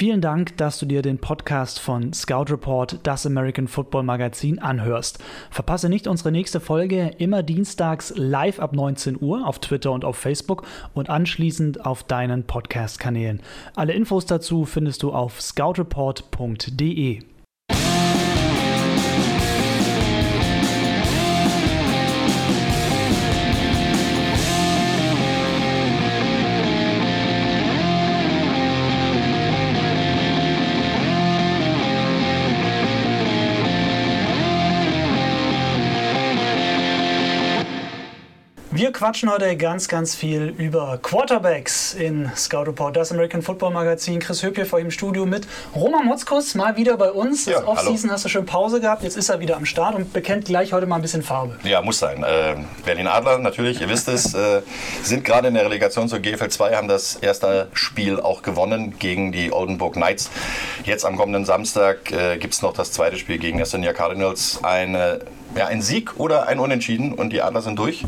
Vielen Dank, dass du dir den Podcast von Scout Report, das American Football Magazin, anhörst. Verpasse nicht unsere nächste Folge immer dienstags live ab 19 Uhr auf Twitter und auf Facebook und anschließend auf deinen Podcast-Kanälen. Alle Infos dazu findest du auf scoutreport.de. Wir quatschen heute ganz, ganz viel über Quarterbacks in Scout Report, das American Football Magazin. Chris Höp hier vor im Studio mit Roman Motzkus, mal wieder bei uns. Ja, Offseason hast du schön Pause gehabt, jetzt ist er wieder am Start und bekennt gleich heute mal ein bisschen Farbe. Ja, muss sein. Äh, Berlin Adler, natürlich, ihr wisst es, äh, sind gerade in der Relegation zur GFL 2, haben das erste Spiel auch gewonnen gegen die Oldenburg Knights. Jetzt am kommenden Samstag äh, gibt es noch das zweite Spiel gegen die Estonia Cardinals. Eine ja, ein Sieg oder ein Unentschieden und die Adler sind durch.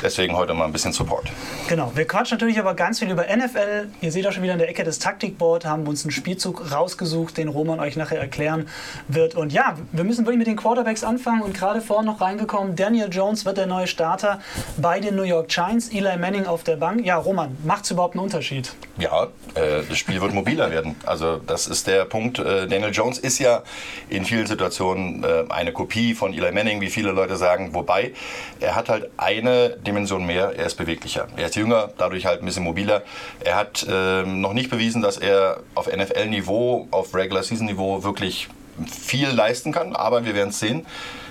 Deswegen heute mal ein bisschen Support. Genau, wir quatschen natürlich aber ganz viel über NFL. Ihr seht auch schon wieder in der Ecke des Taktikboard, haben uns einen Spielzug rausgesucht, den Roman euch nachher erklären wird. Und ja, wir müssen wirklich mit den Quarterbacks anfangen und gerade vorhin noch reingekommen, Daniel Jones wird der neue Starter bei den New York Giants, Eli Manning auf der Bank. Ja, Roman, macht es überhaupt einen Unterschied? Ja, äh, das Spiel wird mobiler werden. Also das ist der Punkt. Äh, Daniel Jones ist ja in vielen Situationen äh, eine Kopie von Eli Manning, wie viele Leute sagen. Wobei, er hat halt eine Dimension mehr, er ist beweglicher. Er ist jünger, dadurch halt ein bisschen mobiler. Er hat ähm, noch nicht bewiesen, dass er auf NFL-Niveau, auf Regular-Season-Niveau wirklich viel leisten kann, aber wir werden es sehen.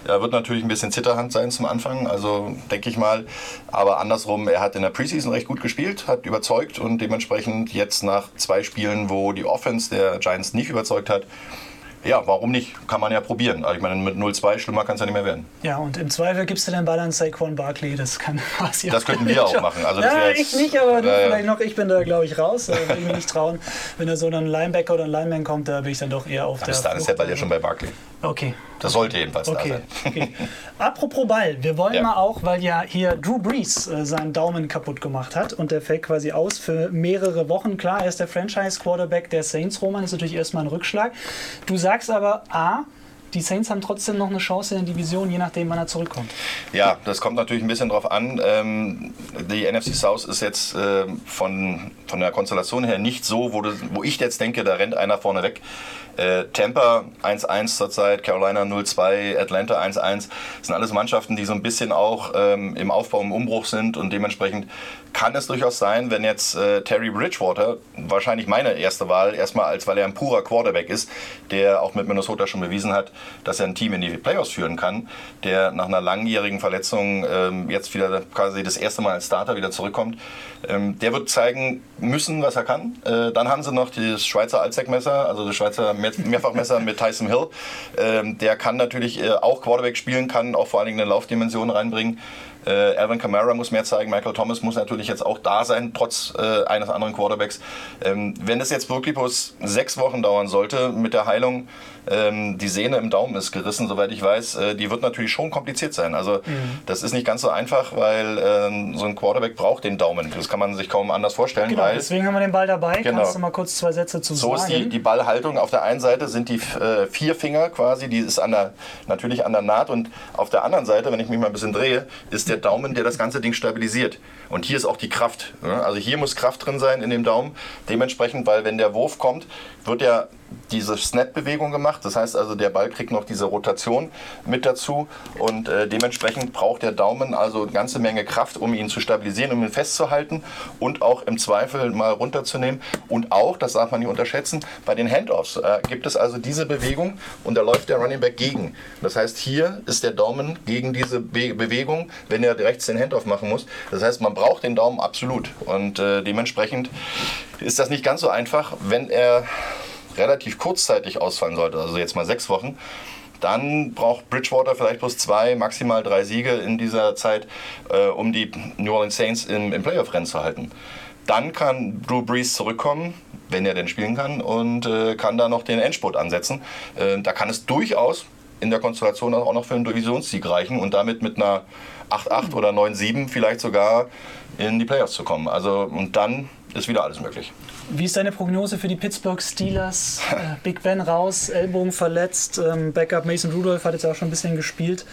Er wird natürlich ein bisschen Zitterhand sein zum Anfang, also denke ich mal. Aber andersrum, er hat in der Preseason recht gut gespielt, hat überzeugt und dementsprechend jetzt nach zwei Spielen, wo die Offense der Giants nicht überzeugt hat, ja, warum nicht? Kann man ja probieren. Also ich meine, mit 0-2 schlimmer kann es ja nicht mehr werden. Ja, und im Zweifel gibst du den Ball an Saquon Barkley. Das kann quasi. Das könnten wir auch machen. Also ja, ich nicht, aber du vielleicht noch. Ich bin da, glaube ich, raus. Da würde ich mir nicht trauen. Wenn da so ein Linebacker oder ein Lineman kommt, da bin ich dann doch eher auf der. Bis dahin ist der Ball ja schon bei Barkley. Okay. Das sollte jedenfalls okay. da sein. Okay. Apropos Ball, wir wollen ja. mal auch, weil ja hier Drew Brees äh, seinen Daumen kaputt gemacht hat und der fällt quasi aus für mehrere Wochen. Klar, er ist der Franchise-Quarterback der Saints. Roman ist natürlich erstmal ein Rückschlag. Du sagst aber, A, die Saints haben trotzdem noch eine Chance in der Division, je nachdem, wann er zurückkommt. Ja, das kommt natürlich ein bisschen drauf an. Ähm, die NFC South ist jetzt äh, von, von der Konstellation her nicht so, wo, du, wo ich jetzt denke, da rennt einer vorne weg. Äh, Tampa 1-1 zurzeit, Carolina 0-2, Atlanta 1-1. sind alles Mannschaften, die so ein bisschen auch ähm, im Aufbau, im Umbruch sind und dementsprechend kann es durchaus sein, wenn jetzt äh, Terry Bridgewater, wahrscheinlich meine erste Wahl, erstmal als weil er ein purer Quarterback ist, der auch mit Minnesota schon bewiesen hat, dass er ein Team in die Playoffs führen kann, der nach einer langjährigen Verletzung ähm, jetzt wieder quasi das erste Mal als Starter wieder zurückkommt. Ähm, der wird zeigen müssen, was er kann. Äh, dann haben sie noch das Schweizer Allzweckmesser, also das Schweizer Mehrfachmesser mit Tyson Hill. Ähm, der kann natürlich äh, auch Quarterback spielen, kann auch vor allen Dingen eine Laufdimension reinbringen. Äh, Alvin Kamara muss mehr zeigen, Michael Thomas muss natürlich jetzt auch da sein, trotz äh, eines anderen Quarterbacks. Ähm, wenn es jetzt wirklich bloß sechs Wochen dauern sollte mit der Heilung, ähm, die Sehne im Daumen ist gerissen, soweit ich weiß, äh, die wird natürlich schon kompliziert sein. Also mhm. das ist nicht ganz so einfach, weil äh, so ein Quarterback braucht den Daumen. Das kann man sich kaum anders vorstellen. Genau, deswegen haben wir den Ball dabei. Genau. Kannst du mal kurz zwei Sätze zu so sagen? So ist die, die Ballhaltung. Auf der einen Seite sind die äh, vier Finger quasi, die ist an der, natürlich an der Naht und auf der anderen Seite, wenn ich mich mal ein bisschen drehe, ist der Daumen, der das ganze Ding stabilisiert. Und hier ist auch die Kraft. Also hier muss Kraft drin sein in dem Daumen. Dementsprechend, weil wenn der Wurf kommt, wird ja diese Snap-Bewegung gemacht. Das heißt also, der Ball kriegt noch diese Rotation mit dazu und äh, dementsprechend braucht der Daumen also eine ganze Menge Kraft, um ihn zu stabilisieren, um ihn festzuhalten und auch im Zweifel mal runterzunehmen. Und auch, das darf man nicht unterschätzen, bei den Handoffs äh, gibt es also diese Bewegung und da läuft der Running Back gegen. Das heißt, hier ist der Daumen gegen diese Be Bewegung, wenn er rechts den Handoff machen muss. Das heißt, man braucht den Daumen absolut und äh, dementsprechend ist das nicht ganz so einfach, wenn er relativ kurzzeitig ausfallen sollte, also jetzt mal sechs Wochen, dann braucht Bridgewater vielleicht bloß zwei, maximal drei Siege in dieser Zeit, äh, um die New Orleans Saints im, im Playoff-Rennen zu halten. Dann kann Drew Brees zurückkommen, wenn er denn spielen kann, und äh, kann da noch den Endspurt ansetzen. Äh, da kann es durchaus in der Konstellation auch noch für einen Divisionssieg reichen und damit mit einer 8-8 oder 9-7 vielleicht sogar in die Playoffs zu kommen. Also, und dann ist wieder alles möglich. Wie ist deine Prognose für die Pittsburgh Steelers? Äh, Big Ben raus, Ellbogen verletzt, ähm, Backup Mason Rudolph hat jetzt auch schon ein bisschen gespielt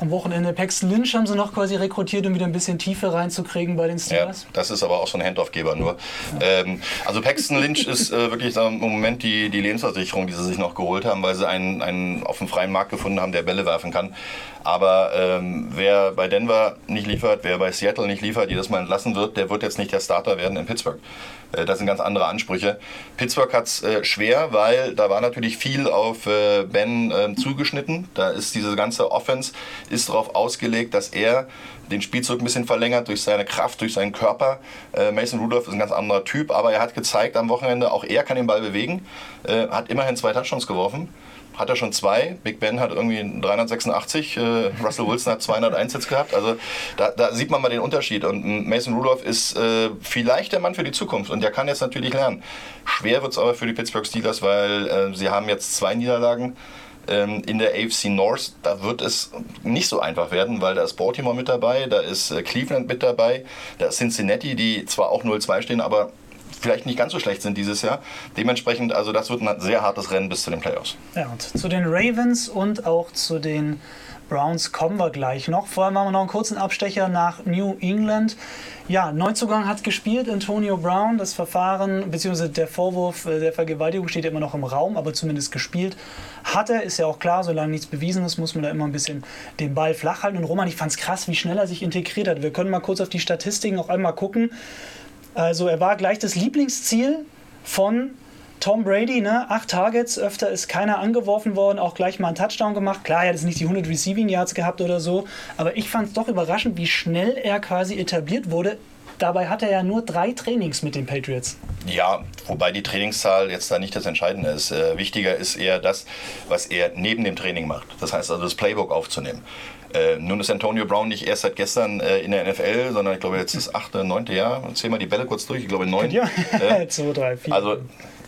am Wochenende. Paxton Lynch haben sie noch quasi rekrutiert, um wieder ein bisschen Tiefe reinzukriegen bei den Steelers. Ja, das ist aber auch so ein Handoff-Geber nur. Ja. Ähm, also Paxton Lynch ist äh, wirklich im Moment die, die Lebensversicherung, die sie sich noch geholt haben, weil sie einen, einen auf dem freien Markt gefunden haben, der Bälle werfen kann. Aber ähm, wer bei Denver nicht liefert, wer bei Seattle nicht liefert, jedes Mal entlassen wird, der wird jetzt nicht der Starter werden in Pittsburgh. Äh, das sind ganz andere Ansprüche. Pittsburgh hat es äh, schwer, weil da war natürlich viel auf äh, Ben ähm, zugeschnitten. Da ist diese ganze Offense ist darauf ausgelegt, dass er den Spielzug ein bisschen verlängert durch seine Kraft, durch seinen Körper. Äh, Mason Rudolph ist ein ganz anderer Typ, aber er hat gezeigt am Wochenende, auch er kann den Ball bewegen, äh, hat immerhin zwei Touchdowns geworfen hat er schon zwei. Big Ben hat irgendwie 386, äh, Russell Wilson hat 201 jetzt gehabt. Also da, da, sieht man mal den Unterschied. Und Mason Rudolph ist äh, vielleicht der Mann für die Zukunft und der kann jetzt natürlich lernen. Schwer wird es aber für die Pittsburgh Steelers, weil äh, sie haben jetzt zwei Niederlagen ähm, in der AFC North, da wird es nicht so einfach werden, weil da ist Baltimore mit dabei, da ist äh, Cleveland mit dabei, da ist Cincinnati, die zwar auch 0-2 stehen, aber vielleicht nicht ganz so schlecht sind dieses Jahr. Dementsprechend, also das wird ein sehr hartes Rennen bis zu den Playoffs. Ja, und zu den Ravens und auch zu den Browns kommen wir gleich noch. Vorher machen wir noch einen kurzen Abstecher nach New England. Ja, Neuzugang hat gespielt, Antonio Brown. Das Verfahren bzw. der Vorwurf äh, der Vergewaltigung steht immer noch im Raum, aber zumindest gespielt hat er. Ist ja auch klar, solange nichts bewiesen ist, muss man da immer ein bisschen den Ball flach halten. Und Roman, ich fand es krass, wie schnell er sich integriert hat. Wir können mal kurz auf die Statistiken noch einmal gucken. Also er war gleich das Lieblingsziel von Tom Brady, ne? acht Targets, öfter ist keiner angeworfen worden, auch gleich mal einen Touchdown gemacht. Klar, er hat jetzt nicht die 100 Receiving Yards gehabt oder so, aber ich fand es doch überraschend, wie schnell er quasi etabliert wurde. Dabei hat er ja nur drei Trainings mit den Patriots. Ja, wobei die Trainingszahl jetzt da nicht das Entscheidende ist. Äh, wichtiger ist eher das, was er neben dem Training macht. Das heißt also das Playbook aufzunehmen. Äh, nun ist Antonio Brown nicht erst seit gestern äh, in der NFL, sondern ich glaube jetzt das achte, neunte Jahr. Zähl mal die Bälle kurz durch. Ich glaube neun. Ja, äh, zwei, drei, vier. Also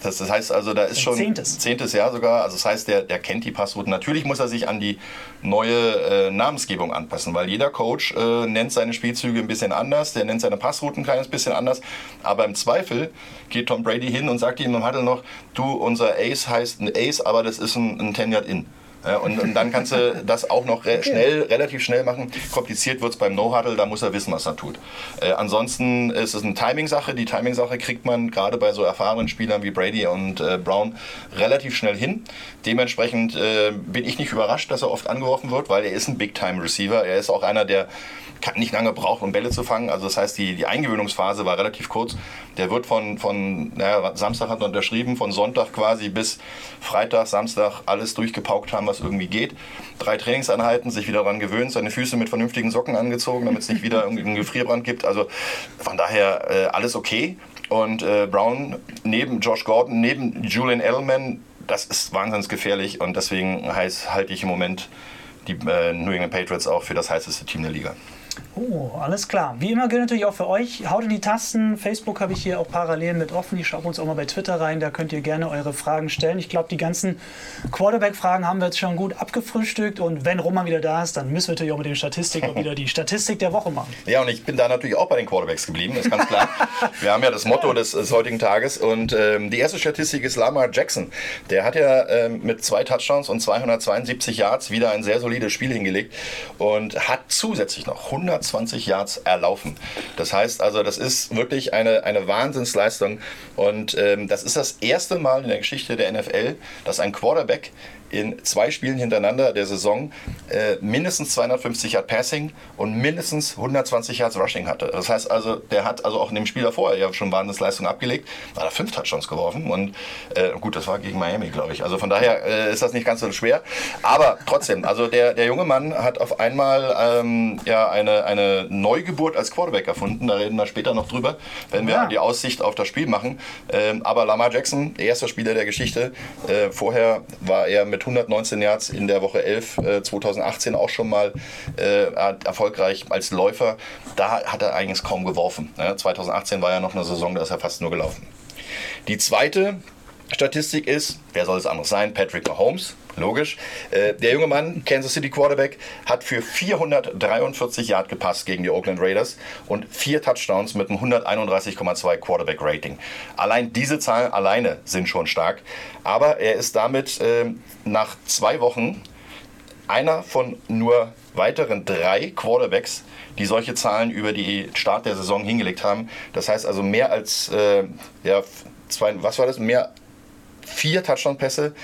das, das, heißt also, da ist schon zehntes. zehntes Jahr sogar. Also das heißt, der, der kennt die Passrouten. Natürlich muss er sich an die neue äh, Namensgebung anpassen, weil jeder Coach äh, nennt seine Spielzüge ein bisschen anders, der nennt seine Passrouten ein kleines bisschen anders. Aber im Zweifel geht Tom Brady hin und sagt ihm im Huddle noch, du, unser Ace heißt ein Ace, aber das ist ein, ein 10-Yard-In. Ja, und, und, dann kannst du das auch noch re schnell, relativ schnell machen. Kompliziert wird es beim No-Huddle, da muss er wissen, was er tut. Äh, ansonsten ist es eine Timing-Sache. Die Timing-Sache kriegt man gerade bei so erfahrenen Spielern wie Brady und äh, Brown relativ schnell hin. Dementsprechend äh, bin ich nicht überrascht, dass er oft angeworfen wird, weil er ist ein Big-Time-Receiver. Er ist auch einer, der kann nicht lange brauchen, um Bälle zu fangen. Also das heißt, die, die Eingewöhnungsphase war relativ kurz. Der wird von, von naja, Samstag hat er unterschrieben, von Sonntag quasi bis Freitag, Samstag alles durchgepaukt haben, was irgendwie geht. Drei Trainingseinheiten, sich wieder daran gewöhnt, seine Füße mit vernünftigen Socken angezogen, damit es nicht wieder einen Gefrierbrand gibt. Also von daher äh, alles okay. Und äh, Brown neben Josh Gordon, neben Julian Edelman, das ist wahnsinnig gefährlich und deswegen heiß, halte ich im Moment die äh, New England Patriots auch für das heißeste Team der Liga. Oh, alles klar. Wie immer gilt natürlich auch für euch. Haut in die Tasten. Facebook habe ich hier auch parallel mit offen. Ich schaue uns auch mal bei Twitter rein. Da könnt ihr gerne eure Fragen stellen. Ich glaube, die ganzen Quarterback-Fragen haben wir jetzt schon gut abgefrühstückt. Und wenn Roman wieder da ist, dann müssen wir natürlich auch mit den Statistiken wieder die Statistik der Woche machen. Ja, und ich bin da natürlich auch bei den Quarterbacks geblieben. Das ist ganz klar. wir haben ja das Motto des, des heutigen Tages. Und ähm, die erste Statistik ist Lamar Jackson. Der hat ja ähm, mit zwei Touchdowns und 272 Yards wieder ein sehr solides Spiel hingelegt und hat zusätzlich noch 100 120 Yards erlaufen. Das heißt also, das ist wirklich eine, eine Wahnsinnsleistung. Und ähm, das ist das erste Mal in der Geschichte der NFL, dass ein Quarterback in zwei Spielen hintereinander der Saison äh, mindestens 250 Yard Passing und mindestens 120 Yards Rushing hatte. Das heißt also, der hat also auch in dem Spiel davor ja schon Wahnsinnsleistung abgelegt, da hat er fünf Touchdowns geworfen und äh, gut, das war gegen Miami, glaube ich. Also von daher äh, ist das nicht ganz so schwer. Aber trotzdem, also der, der junge Mann hat auf einmal ähm, ja eine, eine Neugeburt als Quarterback erfunden. Da reden wir später noch drüber, wenn wir ja. die Aussicht auf das Spiel machen. Ähm, aber Lamar Jackson, der erste Spieler der Geschichte, äh, vorher war er mit mit 119 Yards in der Woche 11 äh, 2018 auch schon mal äh, erfolgreich als Läufer. Da hat er eigentlich kaum geworfen. Ne? 2018 war ja noch eine Saison, da ist er fast nur gelaufen. Die zweite Statistik ist, wer soll es anders sein? Patrick Mahomes logisch. Äh, der junge Mann, Kansas City Quarterback, hat für 443 Yard gepasst gegen die Oakland Raiders und vier Touchdowns mit einem 131,2 Quarterback Rating. Allein diese Zahlen alleine sind schon stark. Aber er ist damit äh, nach zwei Wochen einer von nur weiteren drei Quarterbacks, die solche Zahlen über die Start der Saison hingelegt haben. Das heißt also mehr als äh, ja, zwei, was war das? Mehr vier Touchdown-Pässe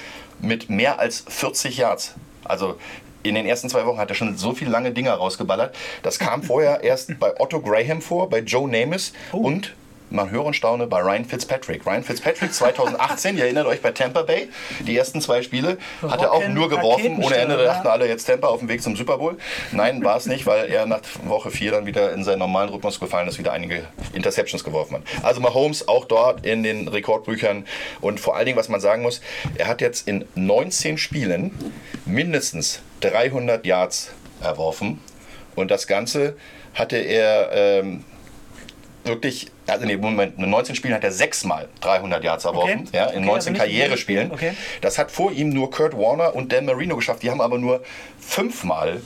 mit mehr als 40 Yards. Also in den ersten zwei Wochen hat er schon so viele lange Dinger rausgeballert. Das kam vorher erst bei Otto Graham vor, bei Joe Namath oh. und man höre und staune bei Ryan Fitzpatrick. Ryan Fitzpatrick 2018, ihr erinnert euch bei Tampa Bay, die ersten zwei Spiele, hat er auch nur geworfen, ohne Ende. Da dachten alle jetzt Tampa auf dem Weg zum Super Bowl. Nein, war es nicht, weil er nach Woche 4 dann wieder in seinen normalen Rhythmus gefallen ist, wieder einige Interceptions geworfen hat. Also Mahomes auch dort in den Rekordbüchern und vor allen Dingen, was man sagen muss, er hat jetzt in 19 Spielen mindestens 300 Yards erworfen und das Ganze hatte er ähm, wirklich also nee, Moment, in 19 Spielen hat er sechsmal 300 Yards erworfen, okay. ja, in okay, 19 also Karrierespielen. Okay. Das hat vor ihm nur Kurt Warner und Dan Marino geschafft. Die haben aber nur fünfmal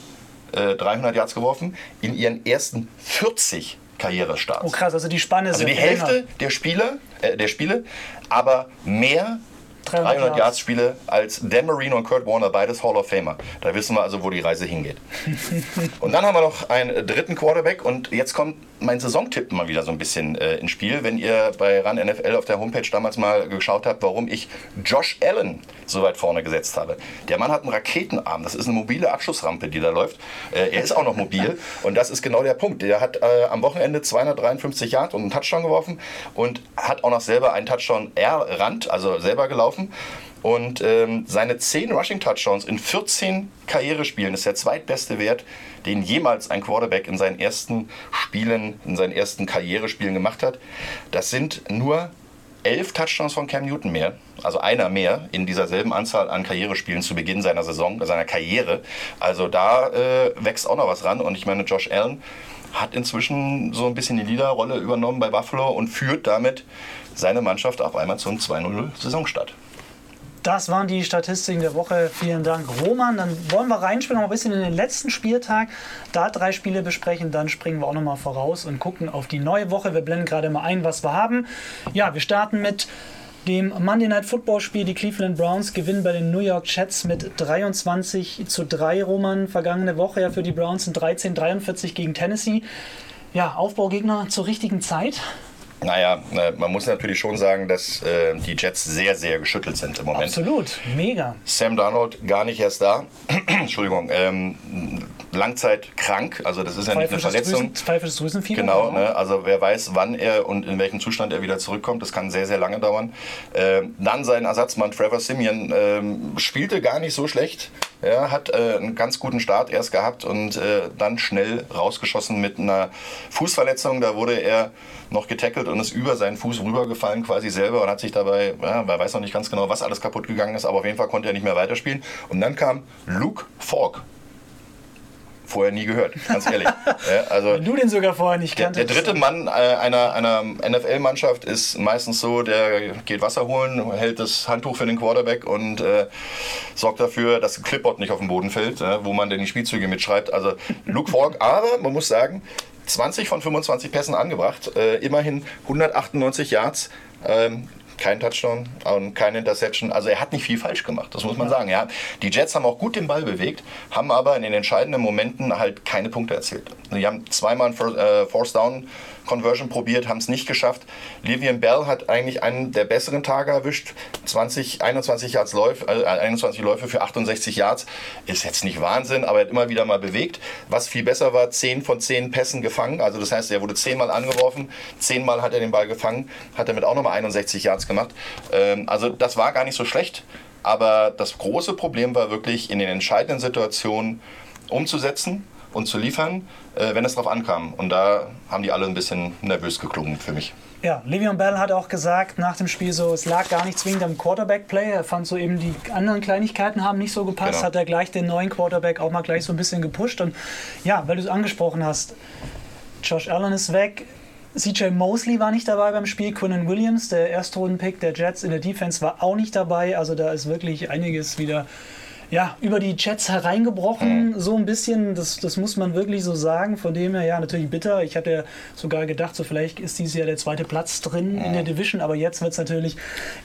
äh, 300 Yards geworfen in ihren ersten 40 Karrierestarts. Oh krass, also die Spanne ist Also die Hälfte der Spiele, äh, der Spiele, aber mehr 300, 300 Yards Spiele als Dan Marino und Kurt Warner, beides Hall of Famer. Da wissen wir also, wo die Reise hingeht. und dann haben wir noch einen dritten Quarterback und jetzt kommt mein Saisontipp mal wieder so ein bisschen äh, ins Spiel. Wenn ihr bei RAN NFL auf der Homepage damals mal geschaut habt, warum ich Josh Allen so weit vorne gesetzt habe. Der Mann hat einen Raketenarm. Das ist eine mobile Abschussrampe, die da läuft. Äh, er ist auch noch mobil und das ist genau der Punkt. Der hat äh, am Wochenende 253 Yards und einen Touchdown geworfen und hat auch noch selber einen Touchdown errannt, also selber gelaufen. Und ähm, seine 10 Rushing Touchdowns in 14 Karrierespielen ist der zweitbeste Wert, den jemals ein Quarterback in seinen ersten Spielen, in seinen ersten Karrierespielen gemacht hat. Das sind nur elf Touchdowns von Cam Newton mehr, also einer mehr in dieser selben Anzahl an Karrierespielen zu Beginn seiner Saison, seiner Karriere. Also da äh, wächst auch noch was ran. Und ich meine, Josh Allen hat inzwischen so ein bisschen die Leaderrolle übernommen bei Buffalo und führt damit seine Mannschaft auf einmal zum 2-0 Saisonstart. Das waren die Statistiken der Woche. Vielen Dank, Roman. Dann wollen wir reinspringen, noch ein bisschen in den letzten Spieltag. Da drei Spiele besprechen. Dann springen wir auch noch mal voraus und gucken auf die neue Woche. Wir blenden gerade mal ein, was wir haben. Ja, wir starten mit dem Monday Night Football Spiel. Die Cleveland Browns gewinnen bei den New York Jets mit 23 zu 3. Roman, vergangene Woche ja für die Browns in 13-43 gegen Tennessee. Ja, Aufbaugegner zur richtigen Zeit. Naja, äh, man muss natürlich schon sagen, dass äh, die Jets sehr, sehr geschüttelt sind im Moment. Absolut, mega. Sam Darnold gar nicht erst da. Entschuldigung, ähm, Langzeit krank, also das ist ja nicht eine Verletzung. Pfeifisches Drüsenfieber. Genau, ne? also wer weiß, wann er und in welchem Zustand er wieder zurückkommt, das kann sehr, sehr lange dauern. Ähm, dann sein Ersatzmann Trevor Simeon ähm, spielte gar nicht so schlecht. Er hat äh, einen ganz guten Start erst gehabt und äh, dann schnell rausgeschossen mit einer Fußverletzung. Da wurde er noch getackelt und ist über seinen Fuß rübergefallen quasi selber und hat sich dabei, ja, man weiß noch nicht ganz genau, was alles kaputt gegangen ist, aber auf jeden Fall konnte er nicht mehr weiterspielen. Und dann kam Luke Falk vorher nie gehört, ganz ehrlich. ja, also Wenn du den sogar vorher nicht kanntest. Der, der dritte Mann äh, einer, einer NFL-Mannschaft ist meistens so, der geht Wasser holen, hält das Handtuch für den Quarterback und äh, sorgt dafür, dass ein Clipboard nicht auf den Boden fällt, äh, wo man denn die Spielzüge mitschreibt. Also Luke Falk, aber man muss sagen, 20 von 25 Pässen angebracht, äh, immerhin 198 Yards. Ähm, kein Touchdown und keine Interception. Also er hat nicht viel falsch gemacht, das muss man sagen. Ja. Die Jets haben auch gut den Ball bewegt, haben aber in den entscheidenden Momenten halt keine Punkte erzielt. Sie haben zweimal ein äh, Force Down Conversion probiert, haben es nicht geschafft. Livian Bell hat eigentlich einen der besseren Tage erwischt. 20, 21 Yards Läufe, äh, 21 Läufe für 68 Yards. Ist jetzt nicht Wahnsinn, aber er hat immer wieder mal bewegt. Was viel besser war, 10 von 10 Pässen gefangen. Also das heißt, er wurde 10 Mal angeworfen, 10 Mal hat er den Ball gefangen, hat damit auch nochmal 61 Yards gemacht. Ähm, also das war gar nicht so schlecht. Aber das große Problem war wirklich in den entscheidenden Situationen umzusetzen und zu liefern, äh, wenn es darauf ankam. Und da haben die alle ein bisschen nervös geklungen für mich. Ja, Le'Veon Bell hat auch gesagt nach dem Spiel so, es lag gar nicht zwingend am Quarterback-Play. Er fand so eben die anderen Kleinigkeiten haben nicht so gepasst. Genau. Hat er gleich den neuen Quarterback auch mal gleich so ein bisschen gepusht. Und ja, weil du es angesprochen hast, Josh Allen ist weg. CJ Mosley war nicht dabei beim Spiel. Quinnen Williams, der Erstrunden-Pick der Jets in der Defense, war auch nicht dabei. Also da ist wirklich einiges wieder ja, über die Jets hereingebrochen, mhm. so ein bisschen. Das, das muss man wirklich so sagen. Von dem her, ja, natürlich bitter. Ich hatte sogar gedacht, so vielleicht ist dieses Jahr der zweite Platz drin mhm. in der Division, aber jetzt wird es natürlich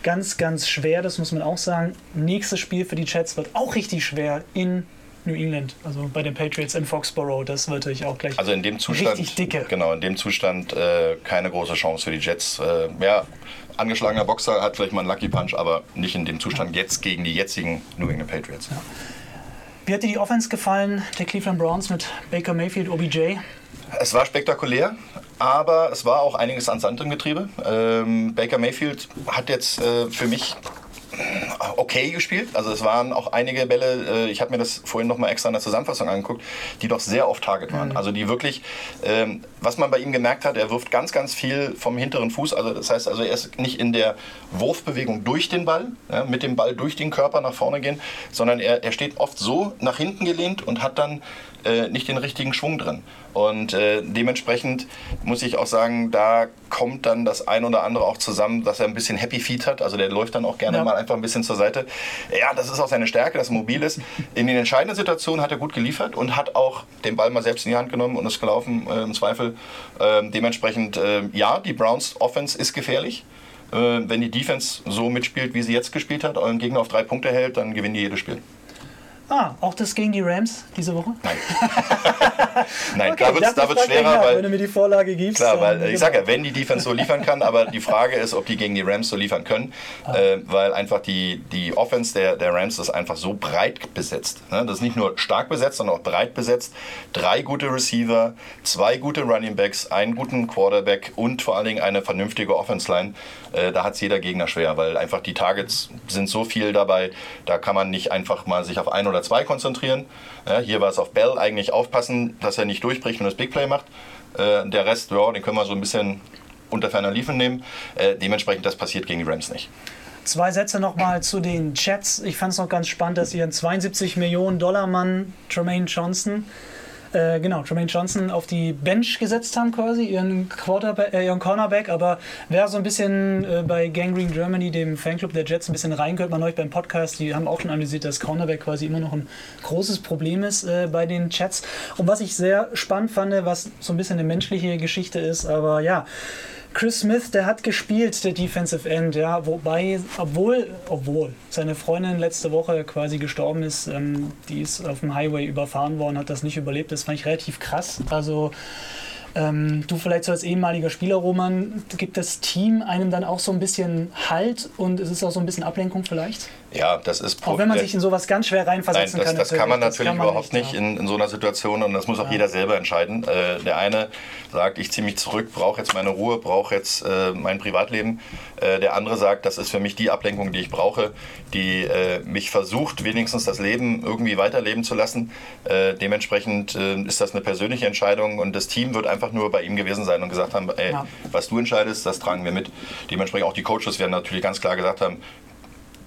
ganz, ganz schwer. Das muss man auch sagen. Nächstes Spiel für die Jets wird auch richtig schwer in New England, also bei den Patriots in Foxborough. Das wird natürlich auch gleich also in dem Zustand, richtig dicke. Genau, in dem Zustand äh, keine große Chance für die Jets. Äh, ja, angeschlagener Boxer hat vielleicht mal einen Lucky Punch, aber nicht in dem Zustand jetzt gegen die jetzigen New England Patriots. Ja. Wie hat dir die Offense gefallen, der Cleveland Browns mit Baker Mayfield, OBJ? Es war spektakulär, aber es war auch einiges ans Sand im Getriebe. Ähm, Baker Mayfield hat jetzt äh, für mich okay gespielt. Also es waren auch einige Bälle, äh, ich habe mir das vorhin noch mal extra in der Zusammenfassung angeguckt, die doch sehr off Target waren. Mhm. Also die wirklich, ähm, was man bei ihm gemerkt hat, er wirft ganz, ganz viel vom hinteren Fuß. Also das heißt, also er ist nicht in der Wurfbewegung durch den Ball, mit dem Ball durch den Körper nach vorne gehen, sondern er, er steht oft so nach hinten gelehnt und hat dann äh, nicht den richtigen Schwung drin. Und äh, dementsprechend muss ich auch sagen, da kommt dann das ein oder andere auch zusammen, dass er ein bisschen Happy Feet hat. Also der läuft dann auch gerne ja. mal einfach ein bisschen zur Seite. Ja, das ist auch seine Stärke, dass er mobil ist. In den entscheidenden Situationen hat er gut geliefert und hat auch den Ball mal selbst in die Hand genommen und ist gelaufen äh, im Zweifel. Ähm, dementsprechend, äh, ja, die Browns Offense ist gefährlich äh, wenn die Defense so mitspielt, wie sie jetzt gespielt hat, euren Gegner auf drei Punkte hält, dann gewinnen die jedes Spiel. Ah, auch das gegen die Rams diese Woche? Nein. Nein, okay, da wird es schwerer, weil. Wenn du mir die Vorlage gibst. Klar, weil ich sage ja, wenn die Defense so liefern kann, aber die Frage ist, ob die gegen die Rams so liefern können, ah. äh, weil einfach die, die Offense der, der Rams ist einfach so breit besetzt. Ne? Das ist nicht nur stark besetzt, sondern auch breit besetzt. Drei gute Receiver, zwei gute Running Backs, einen guten Quarterback und vor allen Dingen eine vernünftige Offense-Line. Äh, da hat es jeder Gegner schwer, weil einfach die Targets sind so viel dabei, da kann man nicht einfach mal sich auf ein oder oder zwei konzentrieren. Ja, hier war es auf Bell eigentlich aufpassen, dass er nicht durchbricht und das Big Play macht. Äh, der Rest, ja, den können wir so ein bisschen unter ferner Liefen nehmen. Äh, dementsprechend, das passiert gegen die Rams nicht. Zwei Sätze nochmal zu den Chats. Ich fand es noch ganz spannend, dass ihr einen 72 Millionen Dollar Mann, Tremaine Johnson, äh, genau, Jermaine Johnson auf die Bench gesetzt haben quasi, ihren, Quarterback, äh, ihren Cornerback, aber wer so ein bisschen äh, bei Gangrene Germany, dem Fanclub der Jets, ein bisschen reingehört, man euch beim Podcast, die haben auch schon analysiert, dass Cornerback quasi immer noch ein großes Problem ist äh, bei den Chats. Und was ich sehr spannend fand, was so ein bisschen eine menschliche Geschichte ist, aber ja, Chris Smith, der hat gespielt, der Defensive End, ja, wobei, obwohl, obwohl seine Freundin letzte Woche quasi gestorben ist, ähm, die ist auf dem Highway überfahren worden, hat das nicht überlebt, das fand ich relativ krass. Also ähm, du vielleicht so als ehemaliger Spieler, Roman, gibt das Team einem dann auch so ein bisschen Halt und es ist auch so ein bisschen Ablenkung vielleicht? Ja, das ist Auch wenn man sich in sowas ganz schwer reinversetzen Nein, das, kann. Das kann man natürlich kann man überhaupt nicht, ja. in, in, so einer Situation und das muss auch ja. jeder selber entscheiden. Äh, der eine sagt, ich ziehe mich zurück, brauche jetzt meine Ruhe, brauche jetzt äh, mein Privatleben. Äh, der andere sagt, das ist für mich die Ablenkung, die ich brauche, die äh, mich versucht, wenigstens das Leben irgendwie weiterleben zu lassen. Äh, dementsprechend äh, ist das eine persönliche Entscheidung und das Team wird einfach nur bei ihm gewesen sein und gesagt haben, ey, ja. was du entscheidest, das tragen wir mit. Dementsprechend auch die Coaches werden natürlich ganz klar gesagt haben,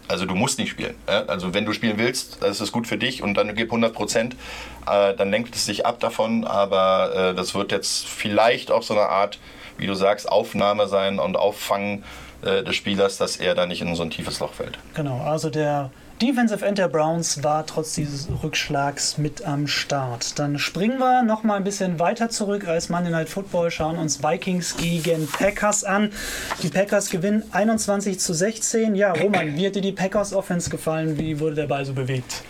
also du musst nicht spielen. Also wenn du spielen willst, das ist gut für dich und dann gib 100 Prozent, äh, dann lenkt es sich ab davon. Aber äh, das wird jetzt vielleicht auch so eine Art, wie du sagst, Aufnahme sein und Auffangen äh, des Spielers, dass er da nicht in so ein tiefes Loch fällt. Genau, also der Defensive End der Browns war trotz dieses Rückschlags mit am Start. Dann springen wir noch mal ein bisschen weiter zurück als Monday Night Football, schauen uns Vikings gegen Packers an. Die Packers gewinnen 21 zu 16. Ja, Roman, wie hat dir die Packers Offense gefallen? Wie wurde der Ball so bewegt?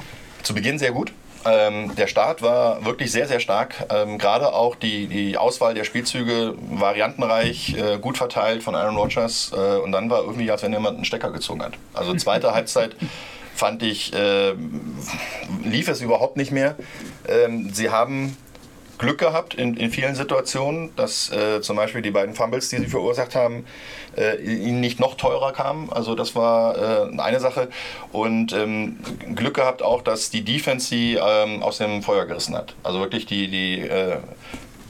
Zu Beginn sehr gut. Ähm, der Start war wirklich sehr, sehr stark. Ähm, Gerade auch die, die Auswahl der Spielzüge variantenreich, äh, gut verteilt von Aaron Rodgers. Äh, und dann war irgendwie, als wenn jemand einen Stecker gezogen hat. Also zweite Halbzeit fand ich, äh, lief es überhaupt nicht mehr. Ähm, sie haben Glück gehabt in, in vielen Situationen, dass äh, zum Beispiel die beiden Fumbles, die sie verursacht haben, äh, ihnen nicht noch teurer kamen. Also das war äh, eine Sache. Und ähm, Glück gehabt auch, dass die Defense sie ähm, aus dem Feuer gerissen hat. Also wirklich die, die äh,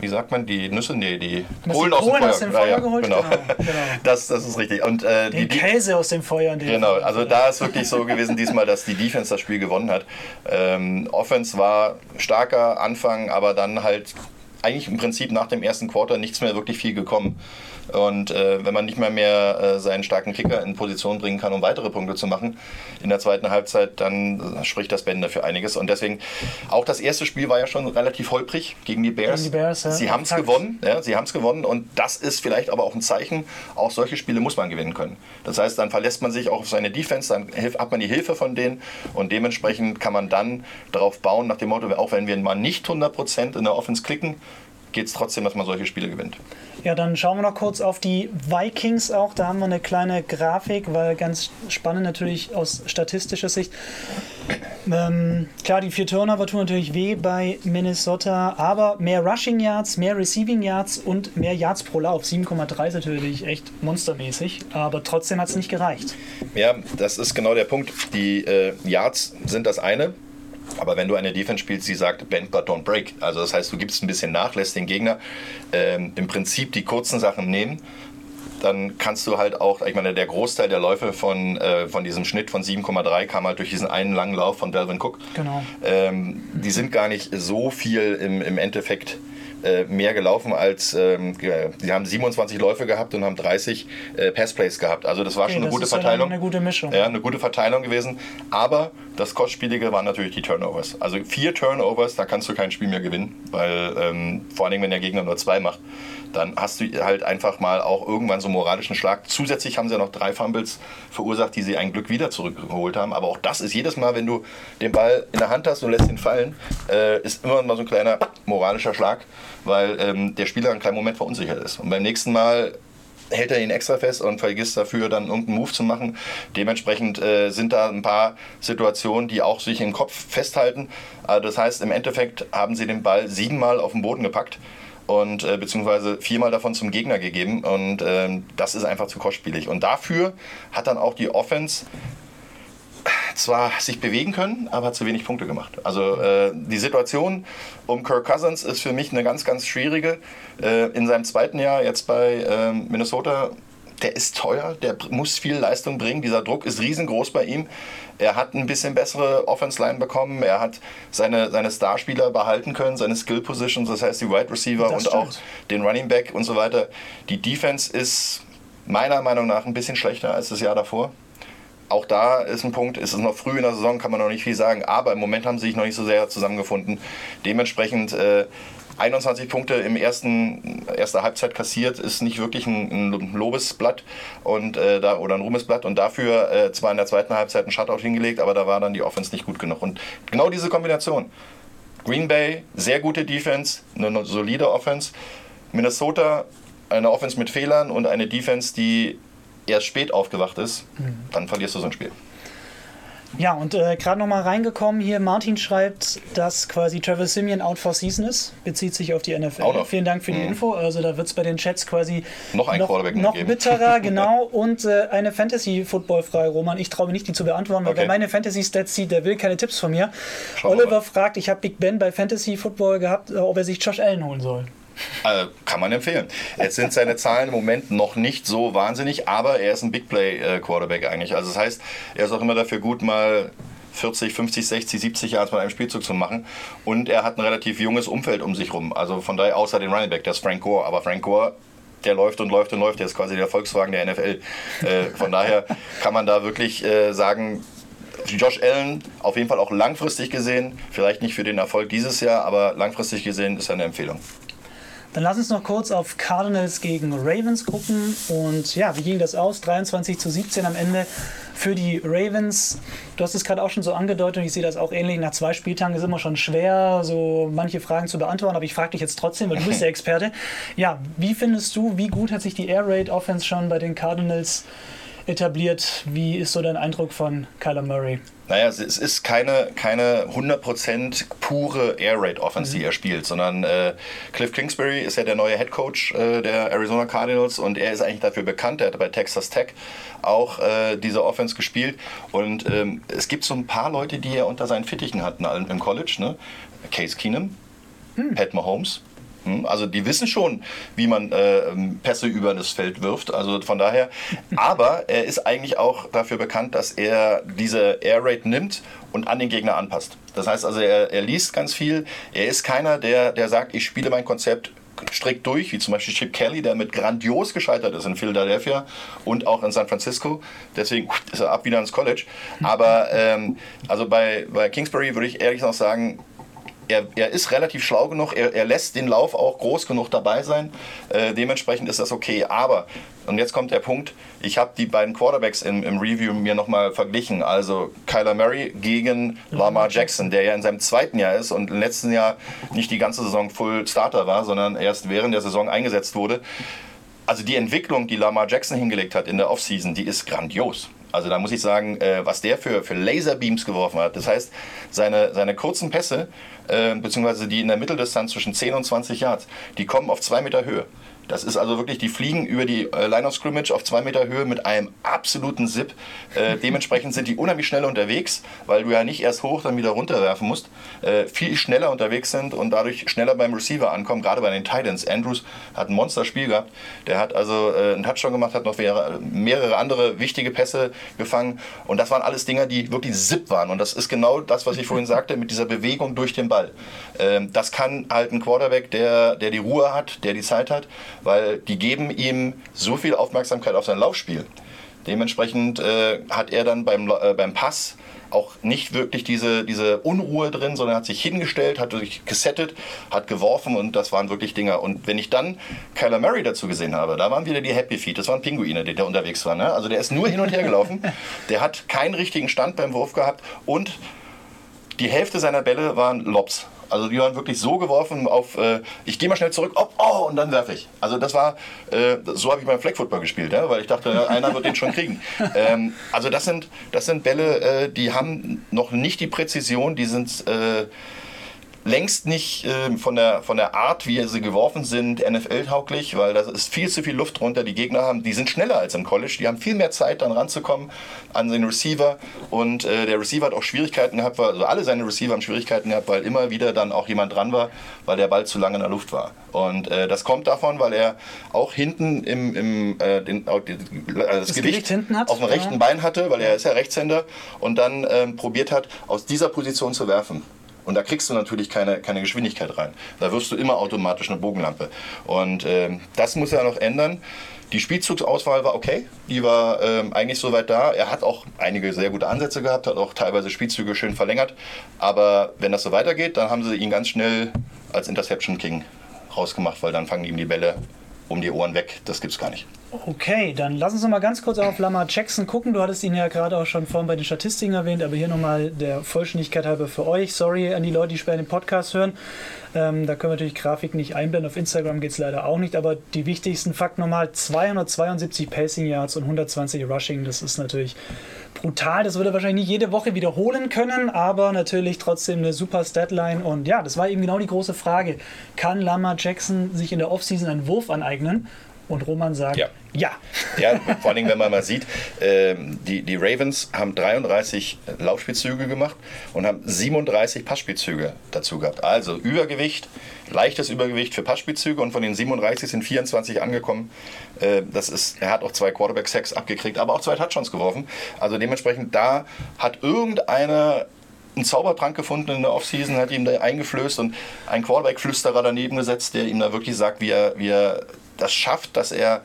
wie sagt man, die Nüsse, nee, die Kohlen, aus dem Feuer, aus dem Feuer ja, geholt? Genau. genau, genau. Das, das ist richtig. Und, äh, Den die, Käse aus dem Feuer. Genau, also da ist wirklich so gewesen diesmal, dass die Defense das Spiel gewonnen hat. Ähm, Offense war starker Anfang, aber dann halt eigentlich im Prinzip nach dem ersten Quarter nichts mehr wirklich viel gekommen. Und äh, wenn man nicht mal mehr äh, seinen starken Kicker in Position bringen kann, um weitere Punkte zu machen in der zweiten Halbzeit, dann spricht das Bände für einiges. Und deswegen, auch das erste Spiel war ja schon relativ holprig gegen die Bears. Gegen die Bears ja. Sie haben es gewonnen, ja, sie haben es gewonnen und das ist vielleicht aber auch ein Zeichen, auch solche Spiele muss man gewinnen können. Das heißt, dann verlässt man sich auch auf seine Defense, dann hat man die Hilfe von denen und dementsprechend kann man dann darauf bauen, nach dem Motto, auch wenn wir mal nicht 100% in der Offense klicken, geht es trotzdem, dass man solche Spiele gewinnt. Ja, dann schauen wir noch kurz auf die Vikings auch. Da haben wir eine kleine Grafik, weil ganz spannend natürlich aus statistischer Sicht. Ähm, klar, die vier Turnover tun natürlich weh bei Minnesota, aber mehr Rushing Yards, mehr Receiving Yards und mehr Yards pro Lauf. 7,3 ist natürlich echt monstermäßig, aber trotzdem hat es nicht gereicht. Ja, das ist genau der Punkt. Die äh, Yards sind das eine. Aber wenn du eine Defense spielst, die sagt, bend but don't break, also das heißt, du gibst ein bisschen nach, lässt den Gegner ähm, im Prinzip die kurzen Sachen nehmen, dann kannst du halt auch, ich meine, der Großteil der Läufe von, äh, von diesem Schnitt von 7,3 kam halt durch diesen einen langen Lauf von Delvin Cook. Genau. Ähm, die sind gar nicht so viel im, im Endeffekt äh, mehr gelaufen als, ähm, die haben 27 Läufe gehabt und haben 30 äh, Passplays gehabt. Also das war okay, schon eine gute Verteilung. Ja eine gute Mischung. Ja, eine gute Verteilung gewesen. Aber das Kostspielige waren natürlich die Turnovers. Also vier Turnovers, da kannst du kein Spiel mehr gewinnen, weil ähm, vor allem, wenn der Gegner nur zwei macht dann hast du halt einfach mal auch irgendwann so einen moralischen Schlag. Zusätzlich haben sie ja noch drei Fumbles verursacht, die sie ein Glück wieder zurückgeholt haben. Aber auch das ist jedes Mal, wenn du den Ball in der Hand hast und lässt ihn fallen, äh, ist immer mal so ein kleiner moralischer Schlag, weil ähm, der Spieler einen kleinen Moment verunsichert ist. Und beim nächsten Mal hält er ihn extra fest und vergisst dafür dann irgendeinen Move zu machen. Dementsprechend äh, sind da ein paar Situationen, die auch sich im Kopf festhalten. Also das heißt, im Endeffekt haben sie den Ball siebenmal auf den Boden gepackt und äh, beziehungsweise viermal davon zum Gegner gegeben und ähm, das ist einfach zu kostspielig. Und dafür hat dann auch die Offense zwar sich bewegen können, aber hat zu wenig Punkte gemacht. Also äh, die Situation um Kirk Cousins ist für mich eine ganz, ganz schwierige. Äh, in seinem zweiten Jahr jetzt bei äh, Minnesota der ist teuer, der muss viel Leistung bringen. Dieser Druck ist riesengroß bei ihm. Er hat ein bisschen bessere Offense-Line bekommen. Er hat seine, seine Starspieler behalten können, seine Skill-Positions, das heißt die Wide Receiver das und stimmt. auch den Running Back und so weiter. Die Defense ist meiner Meinung nach ein bisschen schlechter als das Jahr davor. Auch da ist ein Punkt, es ist noch früh in der Saison, kann man noch nicht viel sagen, aber im Moment haben sie sich noch nicht so sehr zusammengefunden. Dementsprechend äh, 21 Punkte im ersten erster Halbzeit kassiert, ist nicht wirklich ein, ein Lobesblatt und äh, da oder ein Ruhmesblatt und dafür äh, zwar in der zweiten Halbzeit ein Shutout hingelegt, aber da war dann die Offense nicht gut genug. Und genau diese Kombination. Green Bay, sehr gute Defense, eine solide Offense. Minnesota, eine Offense mit Fehlern und eine Defense, die erst spät aufgewacht ist, mhm. dann verlierst du so ein Spiel. Ja, und äh, gerade nochmal reingekommen hier, Martin schreibt, dass quasi Travis Simeon out for season ist, bezieht sich auf die NFL. Vielen Dank für die mhm. Info. Also da wird es bei den Chats quasi noch, ein noch, noch bitterer, genau. Und äh, eine Fantasy-Football-Frage, Roman. Ich traue mich nicht, die zu beantworten, weil okay. wer meine Fantasy-Stats sieht, der will keine Tipps von mir. Schau Oliver fragt, ich habe Big Ben bei Fantasy-Football gehabt, äh, ob er sich Josh Allen holen soll. Äh, kann man empfehlen. Jetzt sind seine Zahlen im Moment noch nicht so wahnsinnig, aber er ist ein Big Play äh, Quarterback eigentlich. Also das heißt, er ist auch immer dafür gut, mal 40, 50, 60, 70 Yards mit einem Spielzug zu machen. Und er hat ein relativ junges Umfeld um sich rum. Also von daher, außer den Running Back, der ist Frank Gore. Aber Frank Gore, der läuft und läuft und läuft. Der ist quasi der Volkswagen der NFL. Äh, von daher kann man da wirklich äh, sagen, Josh Allen auf jeden Fall auch langfristig gesehen, vielleicht nicht für den Erfolg dieses Jahr, aber langfristig gesehen ist er eine Empfehlung. Dann lass uns noch kurz auf Cardinals gegen Ravens gucken. Und ja, wie ging das aus? 23 zu 17 am Ende für die Ravens. Du hast es gerade auch schon so angedeutet und ich sehe das auch ähnlich. Nach zwei Spieltagen ist immer schon schwer, so manche Fragen zu beantworten, aber ich frage dich jetzt trotzdem, weil du bist der Experte. Ja, wie findest du, wie gut hat sich die Air Raid Offense schon bei den Cardinals etabliert? Wie ist so dein Eindruck von Kyler Murray? Naja, es ist keine, keine 100% pure Air Raid Offense, mhm. die er spielt, sondern äh, Cliff Kingsbury ist ja der neue Head Coach äh, der Arizona Cardinals und er ist eigentlich dafür bekannt, er hat bei Texas Tech auch äh, diese Offense gespielt und ähm, es gibt so ein paar Leute, die er unter seinen Fittichen hatten im College, ne? Case Keenum, mhm. Pat Mahomes, Hm? Also die wissen schon, wie man äh, Pässe über das Feld wirft. Also von daher. Aber er ist eigentlich auch dafür bekannt, dass er diese Air Raid nimmt und an den Gegner anpasst. Das heißt also, er, er liest ganz viel. Er ist keiner, der, der sagt, ich spiele mein Konzept strikt durch, wie zum Beispiel Chip Kelly, der mit grandios gescheitert ist in Philadelphia und auch in San Francisco. Deswegen ist er ab wieder ins College. Aber ähm, also bei, bei Kingsbury würde ich ehrlich noch sagen, er, er ist relativ schlau genug, er, er lässt den Lauf auch groß genug dabei sein. Äh, dementsprechend ist das okay. Aber, und jetzt kommt der Punkt, ich habe die beiden Quarterbacks im, im Review mir nochmal verglichen. Also Kyler Murray gegen Lamar Jackson, der ja in seinem zweiten Jahr ist und im letzten Jahr nicht die ganze Saison Full Starter war, sondern erst während der Saison eingesetzt wurde. Also die Entwicklung, die Lamar Jackson hingelegt hat in der Offseason, die ist grandios. Also da muss ich sagen, äh, was der für, für Laserbeams geworfen hat. Das heißt, seine, seine kurzen Pässe, äh, beziehungsweise die in der Mitteldistanz zwischen 10 und 20 Yards, die kommen auf zwei Meter Höhe. Das ist also wirklich, die fliegen über die äh, Line of Scrimmage auf zwei Meter Höhe mit einem absoluten Zip. Äh, dementsprechend sind die unheimlich schnell unterwegs, weil du ja nicht erst hoch, dann wieder runterwerfen musst. Äh, viel schneller unterwegs sind und dadurch schneller beim Receiver ankommen, gerade bei den Titans. Andrews hat ein Monsterspiel gehabt. Der hat also äh, einen Touchdown gemacht, hat noch mehrere andere wichtige Pässe gefangen. Und das waren alles Dinger, die wirklich Zip waren. Und das ist genau das, was ich vorhin sagte, mit dieser Bewegung durch den Ball. Ähm, das kann halt ein Quarterback, der, der die Ruhe hat, der die Zeit hat weil die geben ihm so viel Aufmerksamkeit auf sein Laufspiel. Dementsprechend äh, hat er dann beim, äh, beim Pass auch nicht wirklich diese, diese Unruhe drin, sondern hat sich hingestellt, hat sich gesettet, hat geworfen und das waren wirklich Dinger. Und wenn ich dann Kyler Murray dazu gesehen habe, da waren wieder die Happy Feet, das waren Pinguine, die da unterwegs waren. Ne? Also der ist nur hin und her gelaufen, der hat keinen richtigen Stand beim Wurf gehabt und die Hälfte seiner Bälle waren Lobs. Also die waren wirklich so geworfen auf, äh, ich gehe mal schnell zurück, oh, oh, und dann werfe ich. Also das war, äh, so habe ich beim Flag Football gespielt, ja, weil ich dachte, einer wird den schon kriegen. Ähm, also das sind, das sind Bälle, äh, die haben noch nicht die Präzision, die sind äh, längst nicht äh, von, der, von der Art, wie sie geworfen sind, NFL-tauglich, weil da ist viel zu viel Luft drunter. Die Gegner haben, die sind schneller als im College, die haben viel mehr Zeit, dann ranzukommen an den Receiver. Und äh, der Receiver hat auch Schwierigkeiten gehabt, weil, also alle seine Receiver haben Schwierigkeiten gehabt, weil immer wieder dann auch jemand dran war, weil der Ball zu lange in der Luft war. Und äh, das kommt davon, weil er auch hinten im, im äh, den, äh, das, das, Gewicht, Gewicht auf dem rechten ja. Bein hatte, weil er ist ja Rechtshänder und dann ähm, probiert hat, aus dieser Position zu werfen. Und da kriegst du natürlich keine, keine Geschwindigkeit rein. Da wirst du immer automatisch eine Bogenlampe. Und äh, das muss er noch ändern. Die Spielzugsauswahl war okay, die war ähm, eigentlich soweit da. Er hat auch einige sehr gute Ansätze gehabt, hat auch teilweise Spielzüge schön verlängert. Aber wenn das so weitergeht, dann haben sie ihn ganz schnell als Interception King rausgemacht, weil dann fangen ihm die Bälle um die Ohren weg. Das gibt's gar nicht. Okay, dann lass uns noch mal ganz kurz auf Lamar Jackson gucken. Du hattest ihn ja gerade auch schon vorhin bei den Statistiken erwähnt, aber hier nochmal der Vollständigkeit halber für euch. Sorry an die Leute, die später den Podcast hören. Ähm, da können wir natürlich Grafik nicht einblenden. Auf Instagram geht es leider auch nicht, aber die wichtigsten Fakten nochmal: 272 Passing Yards und 120 Rushing. Das ist natürlich brutal. Das würde er wahrscheinlich nicht jede Woche wiederholen können, aber natürlich trotzdem eine super Statline. Und ja, das war eben genau die große Frage: Kann Lamar Jackson sich in der Offseason einen Wurf aneignen? Und Roman sagt, ja. Ja, ja vor allem, wenn man mal sieht, äh, die, die Ravens haben 33 Laufspielzüge gemacht und haben 37 Passspielzüge dazu gehabt. Also Übergewicht, leichtes Übergewicht für Passspielzüge und von den 37 sind 24 angekommen. Äh, das ist, er hat auch zwei Quarterback-Sacks abgekriegt, aber auch zwei Touchdowns geworfen. Also dementsprechend, da hat irgendeiner einen Zaubertrank gefunden in der Offseason, hat ihm da eingeflößt und ein Quarterback-Flüsterer daneben gesetzt, der ihm da wirklich sagt, wie er, wie er das schafft, dass er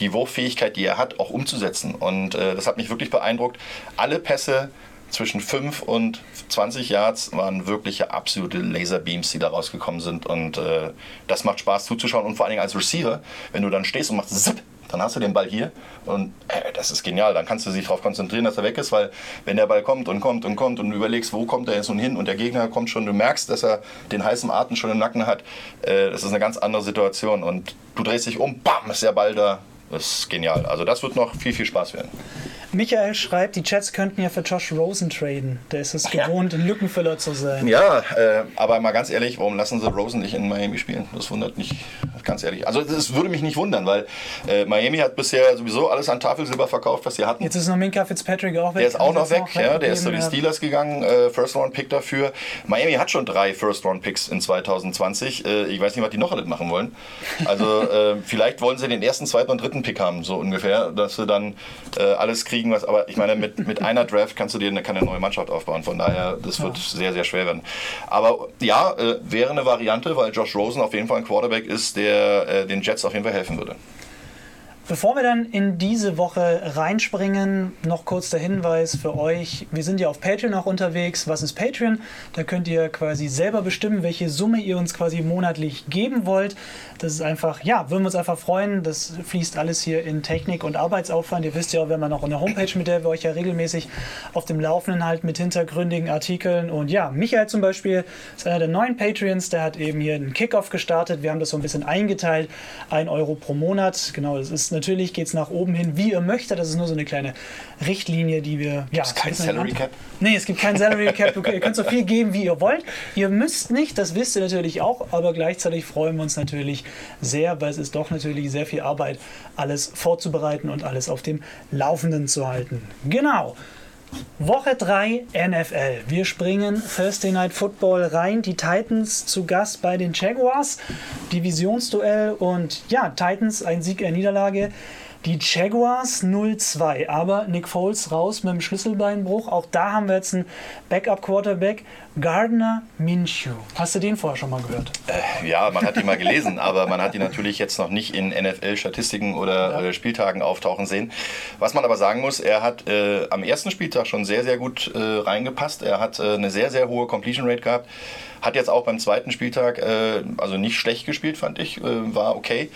die Wurffähigkeit, die er hat, auch umzusetzen. Und äh, das hat mich wirklich beeindruckt. Alle Pässe zwischen 5 und 20 Yards waren wirkliche absolute Laserbeams, die da rausgekommen sind. Und äh, das macht Spaß zuzuschauen. Und vor allen Dingen als Receiver, wenn du dann stehst und machst zip, dann hast du den Ball hier und äh, das ist genial. Dann kannst du dich darauf konzentrieren, dass er weg ist, weil wenn der Ball kommt und kommt und kommt und du überlegst, wo kommt er jetzt nun hin und der Gegner kommt schon, du merkst, dass er den heißen Atem schon im Nacken hat, äh, das ist eine ganz andere Situation und du drehst dich um, bam, ist der Ball da. Das ist genial. Also das wird noch viel, viel Spaß werden. Michael schreibt, die Chats könnten ja für Josh Rosen traden. Der ist es gewohnt, ja. ein Lückenfüller zu sein. Ja, äh, aber mal ganz ehrlich, warum lassen sie Rosen nicht in Miami spielen? Das wundert mich ganz ehrlich. Also es würde mich nicht wundern, weil äh, Miami hat bisher sowieso alles an Tafelsilber verkauft, was sie hatten. Jetzt ist noch Minka Fitzpatrick auch weg. Der ist auch noch weg, noch ja, der ist zu den ja. Steelers gegangen, äh, First Round Pick dafür. Miami hat schon drei First Round Picks in 2020. Äh, ich weiß nicht, was die noch alles machen wollen. Also äh, vielleicht wollen sie den ersten, zweiten und dritten Pick haben, so ungefähr, dass sie dann äh, alles kriegen, was. Aber ich meine, mit, mit einer Draft kannst du dir eine, keine neue Mannschaft aufbauen. Von daher, das wird sehr, sehr schwer werden. Aber ja, äh, wäre eine Variante, weil Josh Rosen auf jeden Fall ein Quarterback ist, der äh, den Jets auf jeden Fall helfen würde. Bevor wir dann in diese Woche reinspringen, noch kurz der Hinweis für euch. Wir sind ja auf Patreon auch unterwegs. Was ist Patreon? Da könnt ihr quasi selber bestimmen, welche Summe ihr uns quasi monatlich geben wollt. Das ist einfach, ja, würden wir uns einfach freuen. Das fließt alles hier in Technik und Arbeitsaufwand. Ihr wisst ja auch, wir haben noch eine Homepage, mit der wir euch ja regelmäßig auf dem Laufenden halten mit hintergründigen Artikeln. Und ja, Michael zum Beispiel ist einer der neuen Patreons. Der hat eben hier einen Kickoff gestartet. Wir haben das so ein bisschen eingeteilt. Ein Euro pro Monat. Genau, das ist natürlich geht es nach oben hin, wie ihr möchtet. Das ist nur so eine kleine Richtlinie, die wir. Ja, es kein Salary Cap? Nee, es gibt kein Salary Cap. ihr könnt so viel geben, wie ihr wollt. Ihr müsst nicht, das wisst ihr natürlich auch, aber gleichzeitig freuen wir uns natürlich sehr, weil es ist doch natürlich sehr viel Arbeit, alles vorzubereiten und alles auf dem Laufenden zu halten. Genau. Woche 3 NFL. Wir springen Thursday Night Football rein. Die Titans zu Gast bei den Jaguars. Divisionsduell und ja, Titans ein Sieg, eine Niederlage. Die Jaguars 0-2, aber Nick Foles raus mit dem Schlüsselbeinbruch. Auch da haben wir jetzt einen Backup-Quarterback, Gardner Minshew. Hast du den vorher schon mal gehört? Äh, ja, man hat ihn mal gelesen, aber man hat ihn natürlich jetzt noch nicht in NFL-Statistiken oder ja. äh, Spieltagen auftauchen sehen. Was man aber sagen muss, er hat äh, am ersten Spieltag schon sehr, sehr gut äh, reingepasst. Er hat äh, eine sehr, sehr hohe Completion Rate gehabt. Hat jetzt auch beim zweiten Spieltag, äh, also nicht schlecht gespielt, fand ich, war okay.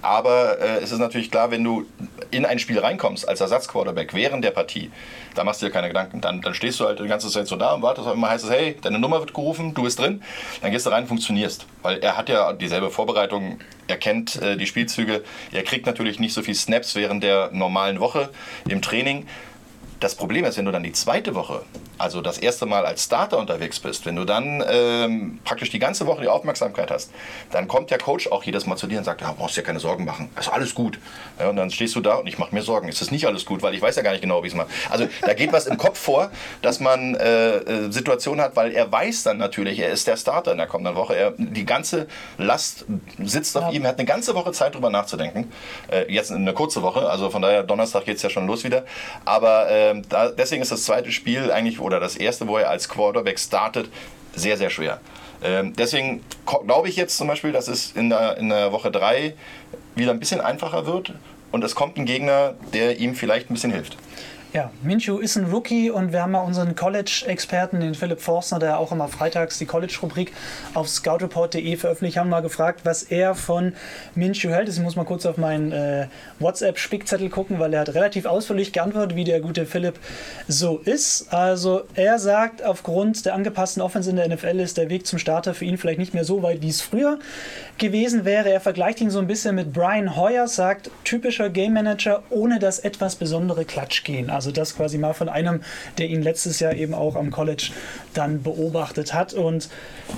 Aber äh, es ist natürlich klar, wenn du in ein Spiel reinkommst als Ersatzquarterback während der Partie, da machst du dir keine Gedanken. Dann, dann stehst du halt die ganze Zeit so da und wartest. Und immer heißt es, hey, deine Nummer wird gerufen, du bist drin. Dann gehst du rein und funktionierst. Weil er hat ja dieselbe Vorbereitung, er kennt äh, die Spielzüge. Er kriegt natürlich nicht so viel Snaps während der normalen Woche im Training. Das Problem ist, wenn du dann die zweite Woche, also das erste Mal als Starter unterwegs bist, wenn du dann ähm, praktisch die ganze Woche die Aufmerksamkeit hast, dann kommt der Coach auch jedes Mal zu dir und sagt, ja, brauchst dir keine Sorgen machen, ist alles gut. Ja, und dann stehst du da und ich mache mir Sorgen, ist das nicht alles gut, weil ich weiß ja gar nicht genau, wie es mache. Also da geht was im Kopf vor, dass man äh, äh, Situationen hat, weil er weiß dann natürlich, er ist der Starter in der kommenden Woche. Er, die ganze Last sitzt auf ja. ihm, er hat eine ganze Woche Zeit, drüber nachzudenken. Äh, jetzt eine kurze Woche, also von daher Donnerstag geht es ja schon los wieder. Aber äh, da, deswegen ist das zweite Spiel eigentlich, oder das erste, wo er als Quarterback startet, sehr, sehr schwer. Ähm, deswegen glaube ich jetzt zum Beispiel, dass es in der, in der Woche 3 wieder ein bisschen einfacher wird und es kommt ein Gegner, der ihm vielleicht ein bisschen hilft. Ja, Minshew ist ein Rookie und wir haben ja unseren College-Experten, den Philipp Forstner, der auch immer freitags die College-Rubrik auf scoutreport.de veröffentlicht, haben mal gefragt, was er von Minshew hält. Ich muss mal kurz auf meinen äh, WhatsApp-Spickzettel gucken, weil er hat relativ ausführlich geantwortet, wie der gute Philipp so ist. Also er sagt, aufgrund der angepassten Offense in der NFL ist der Weg zum Starter für ihn vielleicht nicht mehr so weit, wie es früher gewesen wäre. Er vergleicht ihn so ein bisschen mit Brian Hoyer, sagt, typischer Game Manager ohne das etwas besondere Klatsch gehen. Also das quasi mal von einem, der ihn letztes Jahr eben auch am College dann beobachtet hat. Und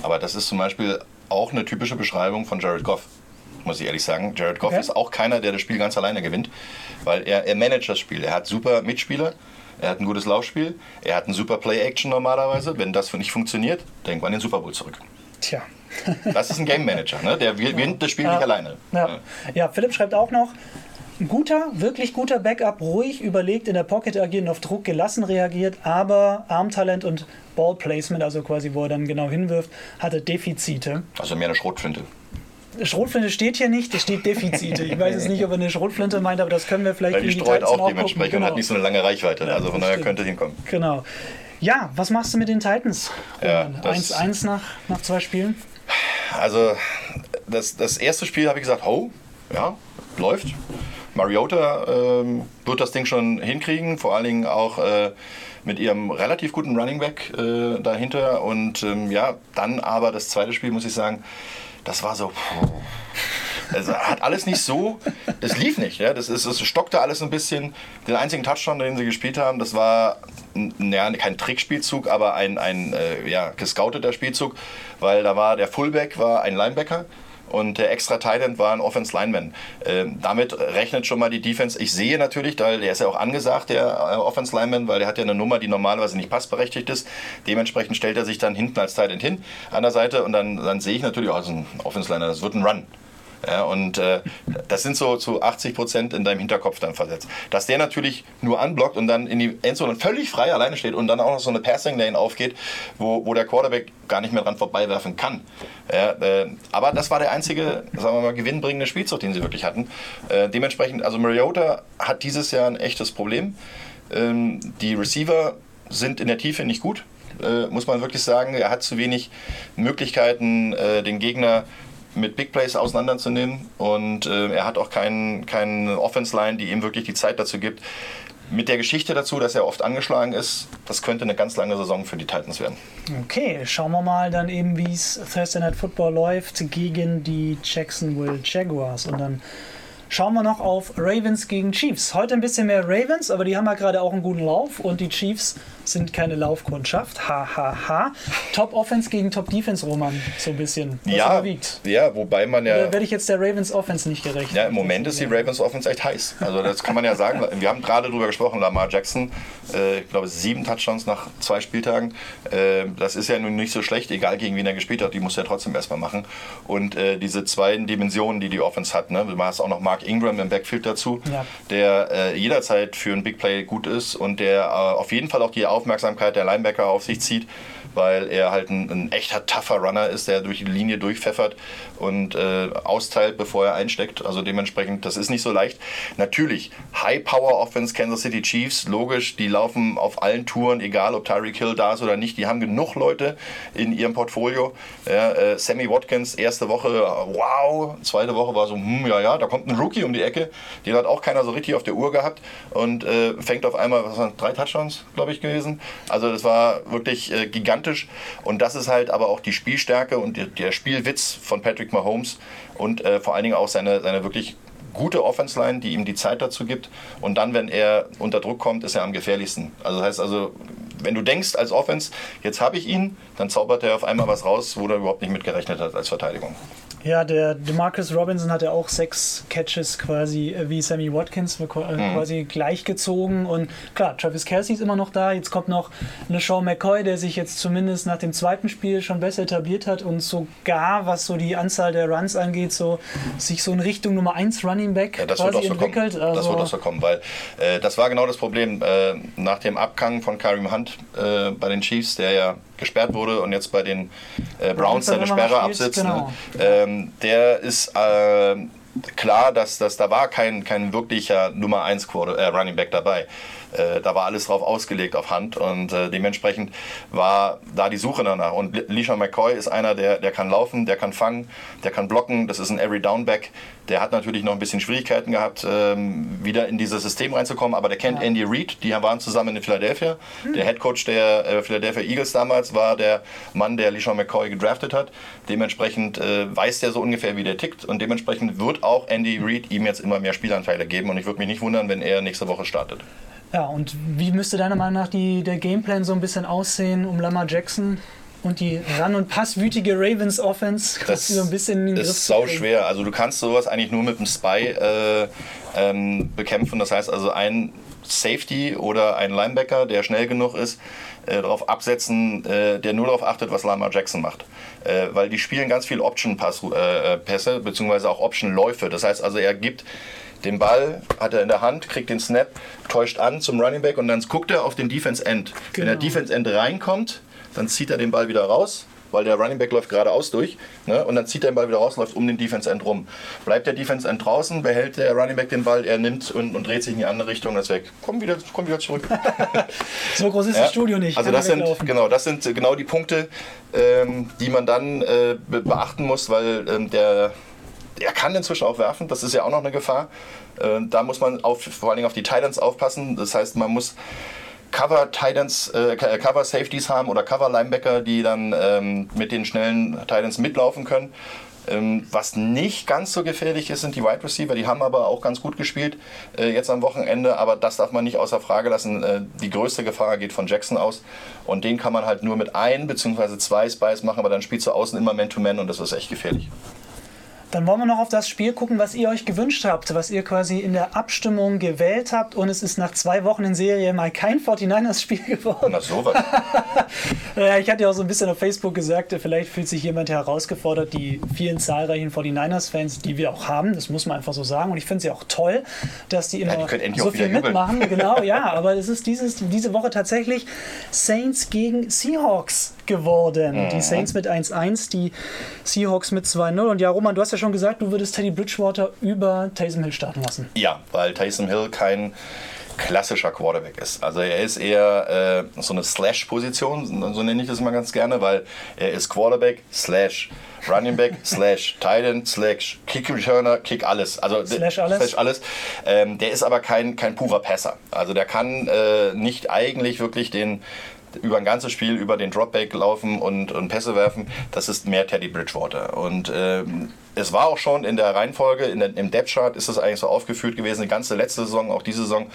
Aber das ist zum Beispiel auch eine typische Beschreibung von Jared Goff muss ich ehrlich sagen. Jared Goff okay. ist auch keiner, der das Spiel ganz alleine gewinnt, weil er, er managt das Spiel. Er hat super Mitspieler, er hat ein gutes Laufspiel, er hat ein super Play-Action normalerweise. Wenn das nicht funktioniert, denkt man den Super Bowl zurück. Tja. das ist ein Game Manager, ne? der gewinnt das Spiel ja. nicht alleine. Ja. ja, Philipp schreibt auch noch, ein guter, wirklich guter Backup, ruhig überlegt, in der Pocket agieren, auf Druck gelassen reagiert, aber Armtalent und Ballplacement, also quasi wo er dann genau hinwirft, hatte Defizite. Also mehr eine Schrotflinte. Schrotflinte steht hier nicht, es steht Defizite. Ich weiß jetzt nicht, ob er eine Schrotflinte meint, aber das können wir vielleicht Weil die streut auch dementsprechend genau. und hat nicht so eine lange Reichweite. Ja, also von daher könnte hinkommen. Genau. Ja, was machst du mit den Titans? 1-1 ja, nach, nach zwei Spielen? Also, das, das erste Spiel habe ich gesagt, ho, ja, läuft. Mariota ähm, wird das Ding schon hinkriegen, vor allen Dingen auch äh, mit ihrem relativ guten Running Back äh, dahinter. Und ähm, ja, dann aber das zweite Spiel, muss ich sagen, das war so. Also hat alles nicht so, das lief nicht. Ja? Das, ist, das stockte alles ein bisschen. Den einzigen Touchdown, den sie gespielt haben, das war ja, kein Trickspielzug, aber ein, ein äh, ja, gescouteter Spielzug, weil da war der Fullback war ein Linebacker und der extra Titan war ein Offense Lineman. Ähm, damit rechnet schon mal die Defense. Ich sehe natürlich, weil der ist ja auch angesagt, der äh, Offense Lineman, weil der hat ja eine Nummer, die normalerweise nicht passberechtigt ist. Dementsprechend stellt er sich dann hinten als Titan hin an der Seite und dann, dann sehe ich natürlich, oh, das ist ein Offense Lineman, das wird ein Run. Ja, und äh, das sind so zu 80 Prozent in deinem Hinterkopf dann versetzt. Dass der natürlich nur anblockt und dann in die Endzone völlig frei alleine steht und dann auch noch so eine Passing Lane aufgeht, wo, wo der Quarterback gar nicht mehr dran vorbeiwerfen kann. Ja, äh, aber das war der einzige, sagen wir mal, gewinnbringende Spielzug, den sie wirklich hatten. Äh, dementsprechend, also Mariota hat dieses Jahr ein echtes Problem. Ähm, die Receiver sind in der Tiefe nicht gut. Äh, muss man wirklich sagen, er hat zu wenig Möglichkeiten, äh, den Gegner mit Big Plays auseinanderzunehmen. Und äh, er hat auch keinen kein Offense-Line, die ihm wirklich die Zeit dazu gibt. Mit der Geschichte dazu, dass er oft angeschlagen ist, das könnte eine ganz lange Saison für die Titans werden. Okay, schauen wir mal dann eben, wie es Thursday Night Football läuft gegen die Jacksonville Jaguars. Und dann Schauen wir noch auf Ravens gegen Chiefs. Heute ein bisschen mehr Ravens, aber die haben ja gerade auch einen guten Lauf und die Chiefs sind keine Laufkundschaft. Ha, ha, ha. Top Offense gegen Top Defense, Roman, so ein bisschen. Was ja, überwiegt. ja, wobei man ja. Oder werde ich jetzt der Ravens Offense nicht gerecht? Ja, im Moment ist die Ravens Offense echt heiß. Also, das kann man ja sagen. Wir haben gerade darüber gesprochen, Lamar Jackson, äh, ich glaube, sieben Touchdowns nach zwei Spieltagen. Äh, das ist ja nun nicht so schlecht, egal gegen wen er gespielt hat. Die muss er trotzdem erstmal machen. Und äh, diese zwei Dimensionen, die die Offense hat, ne? du hast auch noch Mark Mark Ingram im Backfield dazu, ja. der äh, jederzeit für ein Big Play gut ist und der äh, auf jeden Fall auch die Aufmerksamkeit der Linebacker auf sich zieht weil er halt ein, ein echter tougher Runner ist, der durch die Linie durchpfeffert und äh, austeilt, bevor er einsteckt. Also dementsprechend, das ist nicht so leicht. Natürlich, High Power Offense Kansas City Chiefs, logisch, die laufen auf allen Touren, egal ob Tyreek Hill da ist oder nicht. Die haben genug Leute in ihrem Portfolio. Ja, äh, Sammy Watkins, erste Woche, wow, zweite Woche war so, hm, ja, ja, da kommt ein Rookie um die Ecke, den hat auch keiner so richtig auf der Uhr gehabt und äh, fängt auf einmal, was waren drei Touchdowns, glaube ich, gewesen. Also das war wirklich äh, gigantisch gigantisch. Und das ist halt aber auch die Spielstärke und der Spielwitz von Patrick Mahomes und äh, vor allen Dingen auch seine, seine wirklich gute Offense-Line, die ihm die Zeit dazu gibt. Und dann, wenn er unter Druck kommt, ist er am gefährlichsten. Also das heißt also, wenn du denkst als Offense, jetzt habe ich ihn, dann zaubert er auf einmal was raus, wo er überhaupt nicht mitgerechnet hat als Verteidigung. Ja, der Demarcus Robinson hat ja auch sechs Catches quasi äh, wie Sammy Watkins äh, mhm. quasi gleichgezogen. Und klar, Travis Kelsey ist immer noch da. Jetzt kommt noch eine Sean McCoy, der sich jetzt zumindest nach dem zweiten Spiel schon besser etabliert hat und sogar, was so die Anzahl der Runs angeht, so sich so in Richtung Nummer 1 Running Back ja, das quasi so entwickelt. Also das wird auch so kommen, weil äh, das war genau das Problem äh, nach dem Abgang von Karim Hunt äh, bei den Chiefs, der ja gesperrt wurde und jetzt bei den äh, Browns seine Sperre absitzt. Genau. Ne? Ähm, der ist äh, klar, dass, dass da war kein, kein wirklicher Nummer 1 äh, Running Back dabei. Äh, da war alles drauf ausgelegt auf Hand und äh, dementsprechend war da die Suche danach. Und Lisha McCoy ist einer, der, der kann laufen, der kann fangen, der kann blocken, das ist ein Every Down Back. Der hat natürlich noch ein bisschen Schwierigkeiten gehabt, ähm, wieder in dieses System reinzukommen, aber der kennt ja. Andy Reid, die waren zusammen in Philadelphia. Mhm. Der Head Coach der äh, Philadelphia Eagles damals war der Mann, der Lisha McCoy gedraftet hat. Dementsprechend äh, weiß der so ungefähr, wie der tickt und dementsprechend wird auch Andy Reid ihm jetzt immer mehr Spielanteile geben und ich würde mich nicht wundern, wenn er nächste Woche startet. Ja, und wie müsste deiner Meinung nach die, der Gameplan so ein bisschen aussehen, um Lamar Jackson und die ran- und passwütige Ravens Offense das so ein bisschen in den ist sau schwer. Also du kannst sowas eigentlich nur mit einem Spy äh, ähm, bekämpfen. Das heißt also ein Safety oder ein Linebacker, der schnell genug ist, äh, darauf absetzen, äh, der nur darauf achtet, was Lamar Jackson macht. Äh, weil die spielen ganz viel Option-Pässe, äh, beziehungsweise auch Option-Läufe. Das heißt also, er gibt den Ball hat er in der Hand, kriegt den Snap, täuscht an zum Running Back und dann guckt er auf den Defense End. Genau. Wenn der genau. Defense End reinkommt, dann zieht er den Ball wieder raus, weil der Running Back läuft geradeaus durch ne? und dann zieht er den Ball wieder raus, läuft um den Defense End rum. Bleibt der Defense End draußen, behält der Running Back den Ball, er nimmt und, und dreht sich in die andere Richtung, das weg. Komm wieder, komm wieder zurück. so groß ist ja? das Studio nicht. Also das sind, genau, das sind genau die Punkte, ähm, die man dann äh, beachten muss, weil ähm, der er kann inzwischen auch werfen, das ist ja auch noch eine Gefahr. Äh, da muss man auf, vor allen Dingen auf die Titans aufpassen. Das heißt, man muss Cover Titans, äh, Cover Safeties haben oder Cover Linebacker, die dann ähm, mit den schnellen Titans mitlaufen können. Ähm, was nicht ganz so gefährlich ist, sind die Wide Receiver. Die haben aber auch ganz gut gespielt äh, jetzt am Wochenende. Aber das darf man nicht außer Frage lassen. Äh, die größte Gefahr geht von Jackson aus. Und den kann man halt nur mit ein bzw. zwei Spies machen. Aber dann spielst du außen immer Man-to-Man -Man und das ist echt gefährlich. Dann wollen wir noch auf das Spiel gucken, was ihr euch gewünscht habt, was ihr quasi in der Abstimmung gewählt habt. Und es ist nach zwei Wochen in Serie mal kein 49ers-Spiel geworden. Na sowas. ja, ich hatte ja auch so ein bisschen auf Facebook gesagt, vielleicht fühlt sich jemand herausgefordert, die vielen zahlreichen 49ers-Fans, die wir auch haben, das muss man einfach so sagen. Und ich finde sie auch toll, dass die immer Ja, die so viel mitmachen. Genau, ja, aber es ist dieses, diese Woche tatsächlich Saints gegen Seahawks geworden. Mhm. Die Saints mit 1-1, die Seahawks mit 2-0. Und ja, Roman, du hast ja schon gesagt, du würdest Teddy Bridgewater über Taysom Hill starten lassen. Ja, weil Taysom Hill kein klassischer Quarterback ist. Also er ist eher äh, so eine Slash-Position, so nenne ich das mal ganz gerne, weil er ist Quarterback, Slash, Running Back, Slash, Tight End, Slash, Kick Returner, Kick alles. Also Slash alles. Slash alles. Ähm, der ist aber kein, kein purer Passer. Also der kann äh, nicht eigentlich wirklich den über ein ganzes Spiel über den Dropback laufen und, und Pässe werfen, das ist mehr Teddy Bridgewater. Und ähm, es war auch schon in der Reihenfolge, in der, im Depth Chart ist es eigentlich so aufgeführt gewesen, die ganze letzte Saison, auch diese Saison,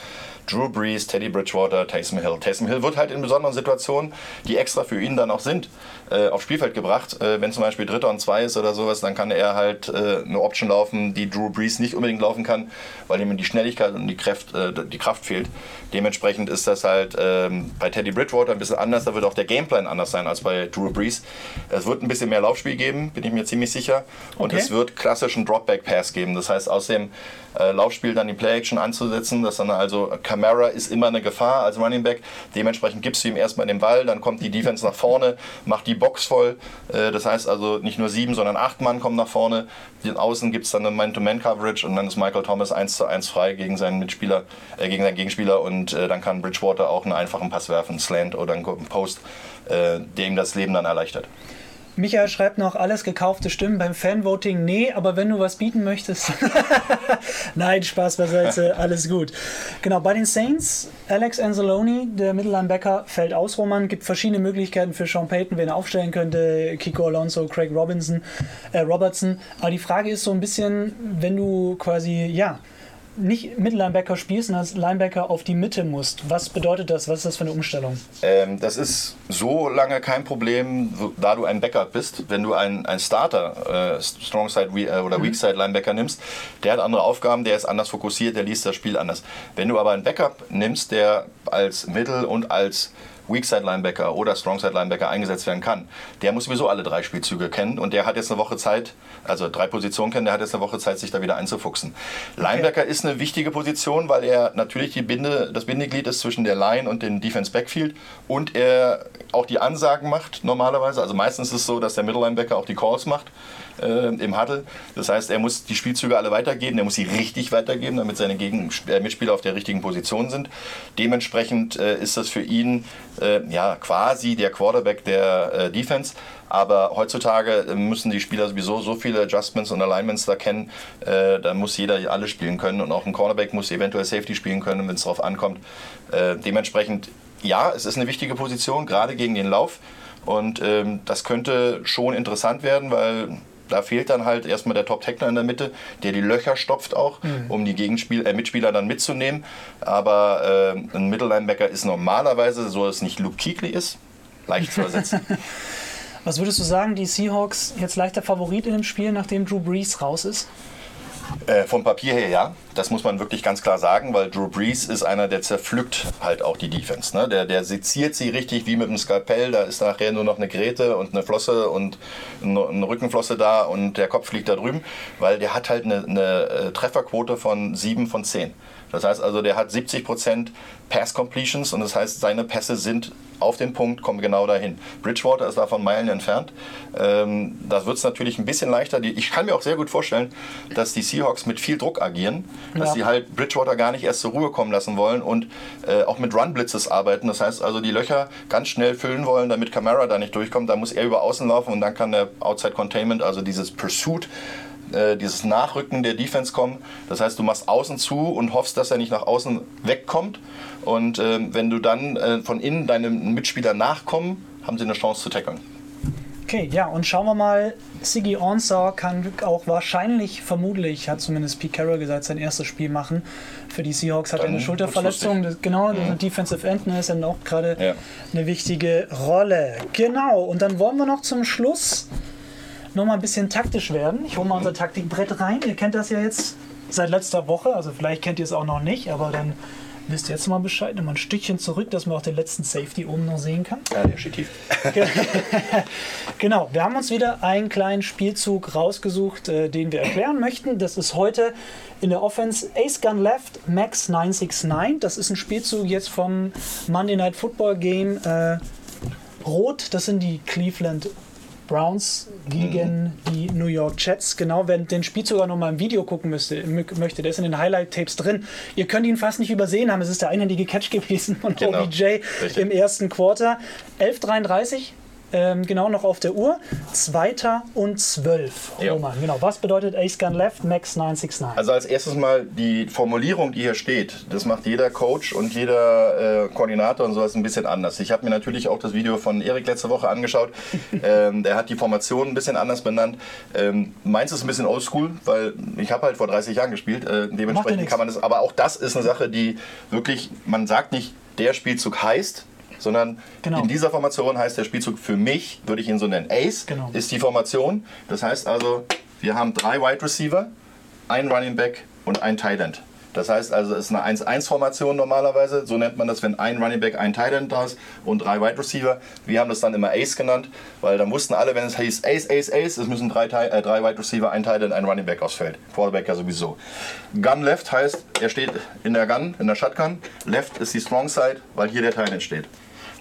Drew Brees, Teddy Bridgewater, Taysom Hill. Taysom Hill wird halt in besonderen Situationen, die extra für ihn dann auch sind, äh, aufs Spielfeld gebracht. Äh, wenn zum Beispiel Dritter und Zwei ist oder sowas, dann kann er halt äh, eine Option laufen, die Drew Brees nicht unbedingt laufen kann, weil ihm die Schnelligkeit und die Kraft, äh, die Kraft fehlt. Dementsprechend ist das halt ähm, bei Teddy Bridgewater ein bisschen anders. Da wird auch der Gameplan anders sein als bei Drew Brees. Es wird ein bisschen mehr Laufspiel geben, bin ich mir ziemlich sicher. Und Okay. es wird klassischen Dropback-Pass geben. Das heißt, aus dem äh, Laufspiel dann die Play-Action anzusetzen. Das dann also Camara ist immer eine Gefahr als Running Back. Dementsprechend gibst du ihm erstmal den Ball, dann kommt die Defense nach vorne, macht die Box voll. Äh, das heißt also nicht nur sieben, sondern acht Mann kommen nach vorne. Den Außen gibt es dann eine Man-to-Man-Coverage und dann ist Michael Thomas 1 zu 1 frei gegen seinen Mitspieler, äh, gegen seinen Gegenspieler und äh, dann kann Bridgewater auch einen einfachen Pass werfen, Slant oder einen Post, äh, der ihm das Leben dann erleichtert. Michael schreibt noch, alles gekaufte Stimmen beim Fanvoting. Nee, aber wenn du was bieten möchtest. Nein, Spaß beiseite, alles gut. Genau, bei den Saints, Alex Anzalone, der Mittellinebacker, fällt aus, Roman. Gibt verschiedene Möglichkeiten für Sean Payton, wen er aufstellen könnte. Kiko Alonso, Craig Robinson, äh, Robertson. Aber die Frage ist so ein bisschen, wenn du quasi, ja, nicht Mittellinebacker spielst und als Linebacker auf die Mitte musst. Was bedeutet das? Was ist das für eine Umstellung? Ähm, das ist so lange kein Problem, da du ein Backup bist. Wenn du einen, einen Starter, äh, Strong Side We- äh, oder Weak Side Linebacker nimmst, der hat andere Aufgaben, der ist anders fokussiert, der liest das Spiel anders. Wenn du aber einen Backup nimmst, der als Mittel- und als Weak Side Linebacker oder Strong Side Linebacker eingesetzt werden kann, der muss sowieso alle drei Spielzüge kennen und der hat jetzt eine Woche Zeit, also drei Positionen kennen, der hat jetzt eine Woche Zeit, sich da wieder einzufuchsen. Linebacker ist eine wichtige Position, weil er natürlich die Binde, das Bindeglied ist zwischen der Line und dem Defense Backfield und er auch die Ansagen macht normalerweise. Also meistens ist es so, dass der Middle Linebacker auch die Calls macht äh, im Huddle. Das heißt, er muss die Spielzüge alle weitergeben, er muss sie richtig weitergeben, damit seine Gegen äh, Mitspieler auf der richtigen Position sind. Dementsprechend äh, ist das für ihn äh, ja quasi der Quarterback der äh, Defense. Aber heutzutage äh, müssen die Spieler sowieso so viele Adjustments und Alignments da kennen, äh, da muss jeder alle spielen können und auch ein Cornerback muss eventuell Safety spielen können, wenn es darauf ankommt. Äh, dementsprechend, ja, es ist eine wichtige Position, gerade gegen den Lauf. Und ähm, das könnte schon interessant werden, weil da fehlt dann halt erstmal der Top-Tackler in der Mitte, der die Löcher stopft auch, um die Gegenspiel äh, Mitspieler dann mitzunehmen. Aber äh, ein Mittellinebacker ist normalerweise, so dass es nicht Luke Kuechly ist, leicht zu ersetzen. Was würdest du sagen, die Seahawks jetzt leichter Favorit in dem Spiel, nachdem Drew Brees raus ist? Äh, vom Papier her ja, das muss man wirklich ganz klar sagen, weil Drew Brees ist einer, der zerpflückt halt auch die Defense. Ne? Der, der seziert sie richtig wie mit einem Skalpell, da ist nachher nur noch eine Gräte und eine Flosse und eine eine Rückenflosse da und der Kopf liegt da drüben, weil der hat halt eine, eine äh, Trefferquote von 7 von 10. Das heißt also, der hat 70% Pass Completions und das heißt, seine Pässe sind auf den Punkt, kommen genau dahin. Bridgewater ist davon Meilen entfernt. Ähm, da wird es natürlich ein bisschen leichter. Ich kann mir auch sehr gut vorstellen, dass die Seahawks mit viel Druck agieren, dass Ja. sie halt Bridgewater gar nicht erst zur Ruhe kommen lassen wollen und äh, auch mit Run-Blitzes arbeiten. Das heißt also, die Löcher ganz schnell füllen wollen, damit Camara da nicht durchkommt. Da muss er über außen laufen und dann kann der Outside Containment, also dieses Pursuit, äh, dieses Nachrücken der Defense kommen. Das heißt, du machst außen zu und hoffst, dass er nicht nach außen wegkommt. Und ähm, wenn du dann äh, von innen deinem Mitspieler nachkommen, haben sie eine Chance zu tackeln. Okay, ja, und schauen wir mal. Siggy Onsor kann auch wahrscheinlich, vermutlich, hat zumindest Pete Carroll gesagt, sein erstes Spiel machen. Für die Seahawks hat er eine Schulterverletzung. lustig. Das, genau, der Defensive End ne, ist dann auch gerade Ja. eine wichtige Rolle. Genau, und dann wollen wir noch zum Schluss noch mal ein bisschen taktisch werden. Ich hole mal unser Taktikbrett rein. Ihr kennt das ja jetzt seit letzter Woche, also vielleicht kennt ihr es auch noch nicht, aber dann wisst ihr jetzt mal Bescheid. Mal ein Stückchen zurück, dass man auch den letzten Safety oben noch sehen kann. Ja, der steht tief. genau, wir haben uns wieder einen kleinen Spielzug rausgesucht, äh, den wir erklären möchten. Das ist heute in der Offense Ace Gun Left Max 969. Das ist ein Spielzug jetzt vom Monday Night Football Game. Äh, Rot, das sind die Cleveland Browns gegen die New York Jets. Genau, wer den Spielzug auch nochmal im Video gucken müsste, möchte, der ist in den Highlight-Tapes drin. Ihr könnt ihn fast nicht übersehen haben. Es ist der einhändige Catch gewesen von genau. OBJ Richtig. im ersten Quarter. 11:33 ähm, genau noch auf der Uhr. Zweiter und zwölf. Roman, genau. Was bedeutet Ace Gun Left, Max 969? Also als erstes mal die Formulierung, die hier steht. Das macht jeder Coach und jeder äh, Koordinator und sowas ein bisschen anders. Ich habe mir natürlich auch das Video von Erik letzte Woche angeschaut. ähm, der hat die Formation ein bisschen anders benannt. Ähm, meins ist ein bisschen oldschool, weil ich habe halt vor 30 Jahren gespielt. Äh, dementsprechend kann man das. Aber auch das ist eine Sache, die wirklich, man sagt nicht, der Spielzug heißt, sondern genau. in dieser Formation heißt der Spielzug für mich, würde ich ihn so nennen, Ace genau. ist die Formation. Das heißt also, wir haben drei Wide Receiver, ein Running Back und ein Tight End. Das heißt also, es ist eine 1-1-Formation normalerweise. So nennt man das, wenn ein Running Back, ein Tight End da ist und drei Wide Receiver. Wir haben das dann immer Ace genannt, weil dann wussten alle, wenn es hieß Ace, Ace, Ace, es müssen drei, äh, drei Wide Receiver, ein Tight End, ein Running Back ausfällt. Quarterback ja sowieso. Gun Left heißt, er steht in der Gun, in der Shotgun. Left ist die Strong Side, weil hier der Tight End steht.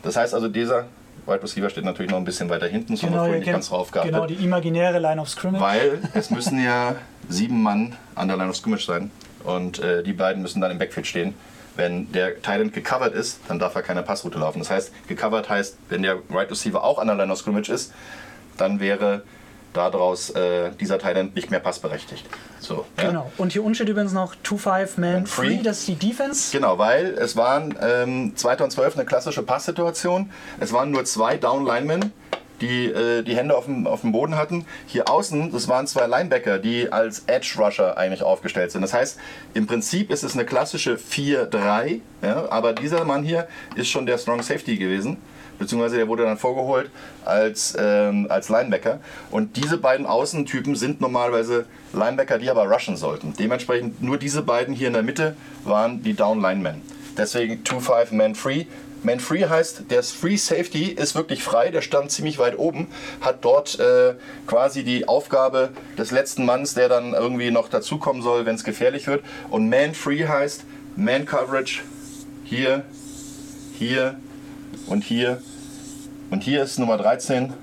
Das heißt also, dieser Wide Receiver steht natürlich noch ein bisschen weiter hinten, so genau, nicht ganz drauf geachtet. Genau, die imaginäre Line of Scrimmage. Weil es müssen ja sieben Mann an der Line of Scrimmage sein und äh, die beiden müssen dann im Backfield stehen. Wenn der Thailand gecovert ist, dann darf er keine Passroute laufen. Das heißt, gecovert heißt, wenn der Right Receiver auch an der Line of Scrimmage ist, dann wäre daraus äh, dieser Thailand nicht mehr passberechtigt. So, ja. Genau. Und hier unten steht übrigens noch 2-5-Man free. das ist die Defense. Genau, weil es waren ähm, 2012 eine klassische Passsituation. Es waren nur zwei Down-Linemen, die äh, die Hände auf dem, auf dem Boden hatten. Hier außen, das waren zwei Linebacker, die als Edge-Rusher eigentlich aufgestellt sind. Das heißt, im Prinzip ist es eine klassische 4-3, ja, aber dieser Mann hier ist schon der Strong Safety gewesen beziehungsweise der wurde dann vorgeholt als, ähm, als Linebacker. Und diese beiden Außentypen sind normalerweise Linebacker, die aber rushen sollten. Dementsprechend nur diese beiden hier in der Mitte waren die Down Linemen. Deswegen 2-5 Man Free. Man Free heißt, der Free Safety ist wirklich frei, der stand ziemlich weit oben, hat dort äh, quasi die Aufgabe des letzten Manns, der dann irgendwie noch dazukommen soll, wenn es gefährlich wird. Und Man Free heißt Man Coverage hier, hier und hier. Und hier ist Nummer 13,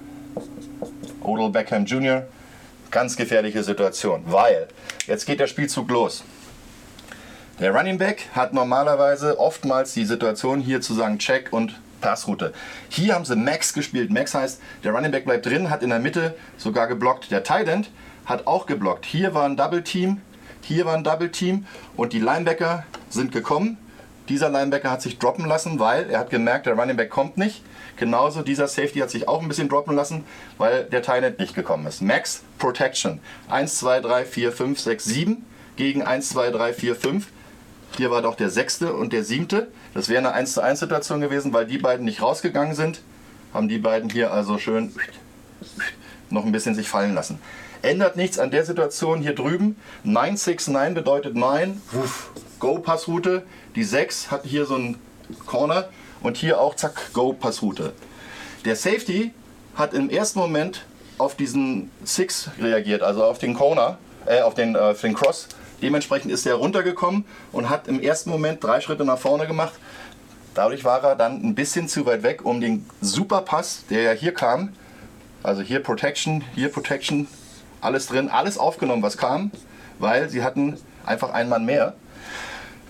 Odell Beckham Jr. Ganz gefährliche Situation, weil jetzt geht der Spielzug los. Der Running Back hat normalerweise oftmals die Situation hier zu sagen Check und Passroute. Hier haben sie Max gespielt. Max heißt, der Running Back bleibt drin, hat in der Mitte sogar geblockt. Der Tight End hat auch geblockt. Hier war ein Double Team, hier war ein Double Team und die Linebacker sind gekommen dieser Linebacker hat sich droppen lassen, weil er hat gemerkt, der Running Back kommt nicht. Genauso dieser Safety hat sich auch ein bisschen droppen lassen, weil der Tynet nicht gekommen ist. Max Protection. 1, 2, 3, 4, 5, 6, 7 gegen 1, 2, 3, 4, 5. Hier war doch der sechste und der siebte. Das wäre eine 1 zu 1 Situation gewesen, weil die beiden nicht rausgegangen sind. Haben die beiden hier also schön noch ein bisschen sich fallen lassen. Ändert nichts an der Situation hier drüben. 969 bedeutet 9. Go-Passroute. Die 6 hat hier so einen Corner und hier auch zack, Go-Passroute. Der Safety hat im ersten Moment auf diesen Six reagiert, also auf den Corner, äh, auf den, äh, den Cross. Dementsprechend ist er runtergekommen und hat im ersten Moment drei Schritte nach vorne gemacht. Dadurch war er dann ein bisschen zu weit weg, um den Superpass, der ja hier kam, also hier Protection, hier Protection, alles drin, alles aufgenommen, was kam, weil sie hatten einfach einen Mann mehr.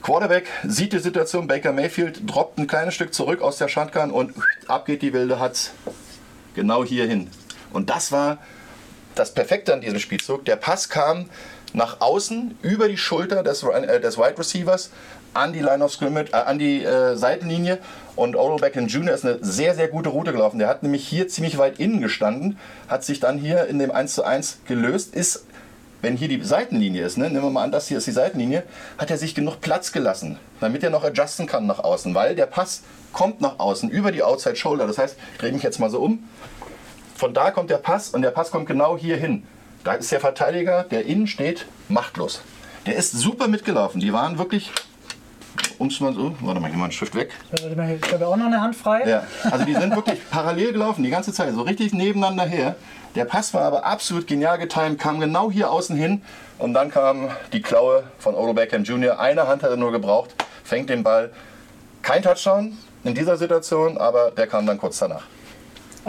Quarterback sieht die Situation, Baker Mayfield droppt ein kleines Stück zurück aus der Shotgun und ab geht die wilde Hatz genau hier hin. Und das war das Perfekte an diesem Spielzug. Der Pass kam nach außen über die Schulter des, äh, des Wide Receivers an die Line of Scrimmage, äh, an die äh, Seitenlinie und Odell Beckham Jr. ist eine sehr, sehr gute Route gelaufen. Der hat nämlich hier ziemlich weit innen gestanden, hat sich dann hier in dem 1 zu 1 gelöst, ist wenn hier die Seitenlinie ist, ne, nehmen wir mal an, das hier ist die Seitenlinie, hat er sich genug Platz gelassen, damit er noch adjusten kann nach außen, weil der Pass kommt nach außen über die Outside Shoulder. Das heißt, ich drehe mich jetzt mal so um. von da kommt der Pass und der Pass kommt genau hier hin. Da ist der Verteidiger, der innen steht, machtlos. Der ist super mitgelaufen. Die waren wirklich, um mal so, warte mal, ich mal einen Stift weg. Ich habe auch noch eine Hand frei. Ja, also die sind wirklich parallel gelaufen, die ganze Zeit, so richtig nebeneinander her. Der Pass war aber absolut genial getimt, kam genau hier außen hin und dann kam die Klaue von Odo Beckham Jr. Eine Hand hat er nur gebraucht, fängt den Ball. Kein Touchdown in dieser Situation, aber der kam dann kurz danach.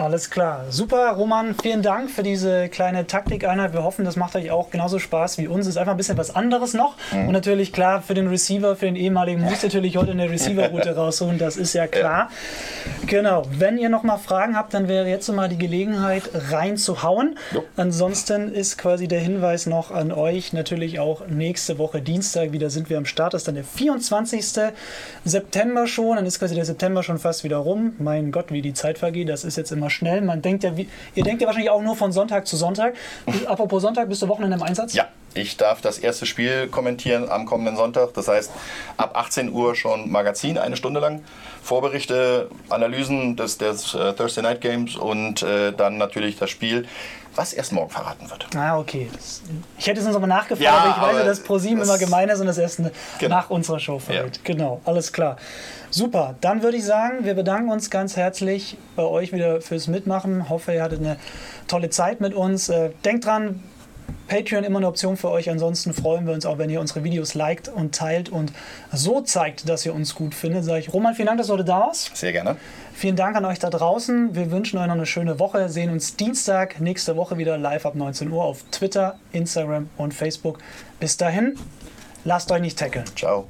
Alles klar. Super, Roman, vielen Dank für diese kleine Taktikeinheit. Wir hoffen, das macht euch auch genauso Spaß wie uns. Ist einfach ein bisschen was anderes noch. Mhm. Und natürlich klar, für den Receiver, für den ehemaligen, muss natürlich heute eine Receiver-Route rausholen. Das ist ja klar. Ja. Genau. Wenn ihr noch mal Fragen habt, dann wäre jetzt mal die Gelegenheit, reinzuhauen. Jo. Ansonsten ist quasi der Hinweis noch an euch, natürlich auch nächste Woche Dienstag wieder sind wir am Start. Das ist dann der 24. September schon. Dann ist quasi der September schon fast wieder rum. Mein Gott, wie die Zeit vergeht. Das ist jetzt im immer schnell. Man denkt ja, wie, ihr denkt ja wahrscheinlich auch nur von Sonntag zu Sonntag. Apropos Sonntag, bist du Wochenende im Einsatz? Ja, ich darf das erste Spiel kommentieren am kommenden Sonntag. Das heißt, ab 18 Uhr schon Magazin, eine Stunde lang. Vorberichte, Analysen des, des uh, Thursday Night Games und äh, dann natürlich das Spiel was erst morgen verraten wird. Ah, okay. Ich hätte es uns aber nachgefragt, ja, aber ich weiß ja, dass ProSieben immer gemein ist und das erst genau. nach unserer Show verrät. Ja. Genau, alles klar. Super, dann würde ich sagen, wir bedanken uns ganz herzlich bei euch wieder fürs Mitmachen. Hoffe, ihr hattet eine tolle Zeit mit uns. Äh, denkt dran, Patreon immer eine Option für euch. Ansonsten freuen wir uns auch, wenn ihr unsere Videos liked und teilt und so zeigt, dass ihr uns gut findet. Sag ich, Roman, vielen Dank, dass du heute da warst. Sehr gerne. Vielen Dank an euch da draußen. Wir wünschen euch noch eine schöne Woche. Sehen uns Dienstag nächste Woche wieder live ab 19 Uhr auf Twitter, Instagram und Facebook. Bis dahin, lasst euch nicht tackeln. Ciao.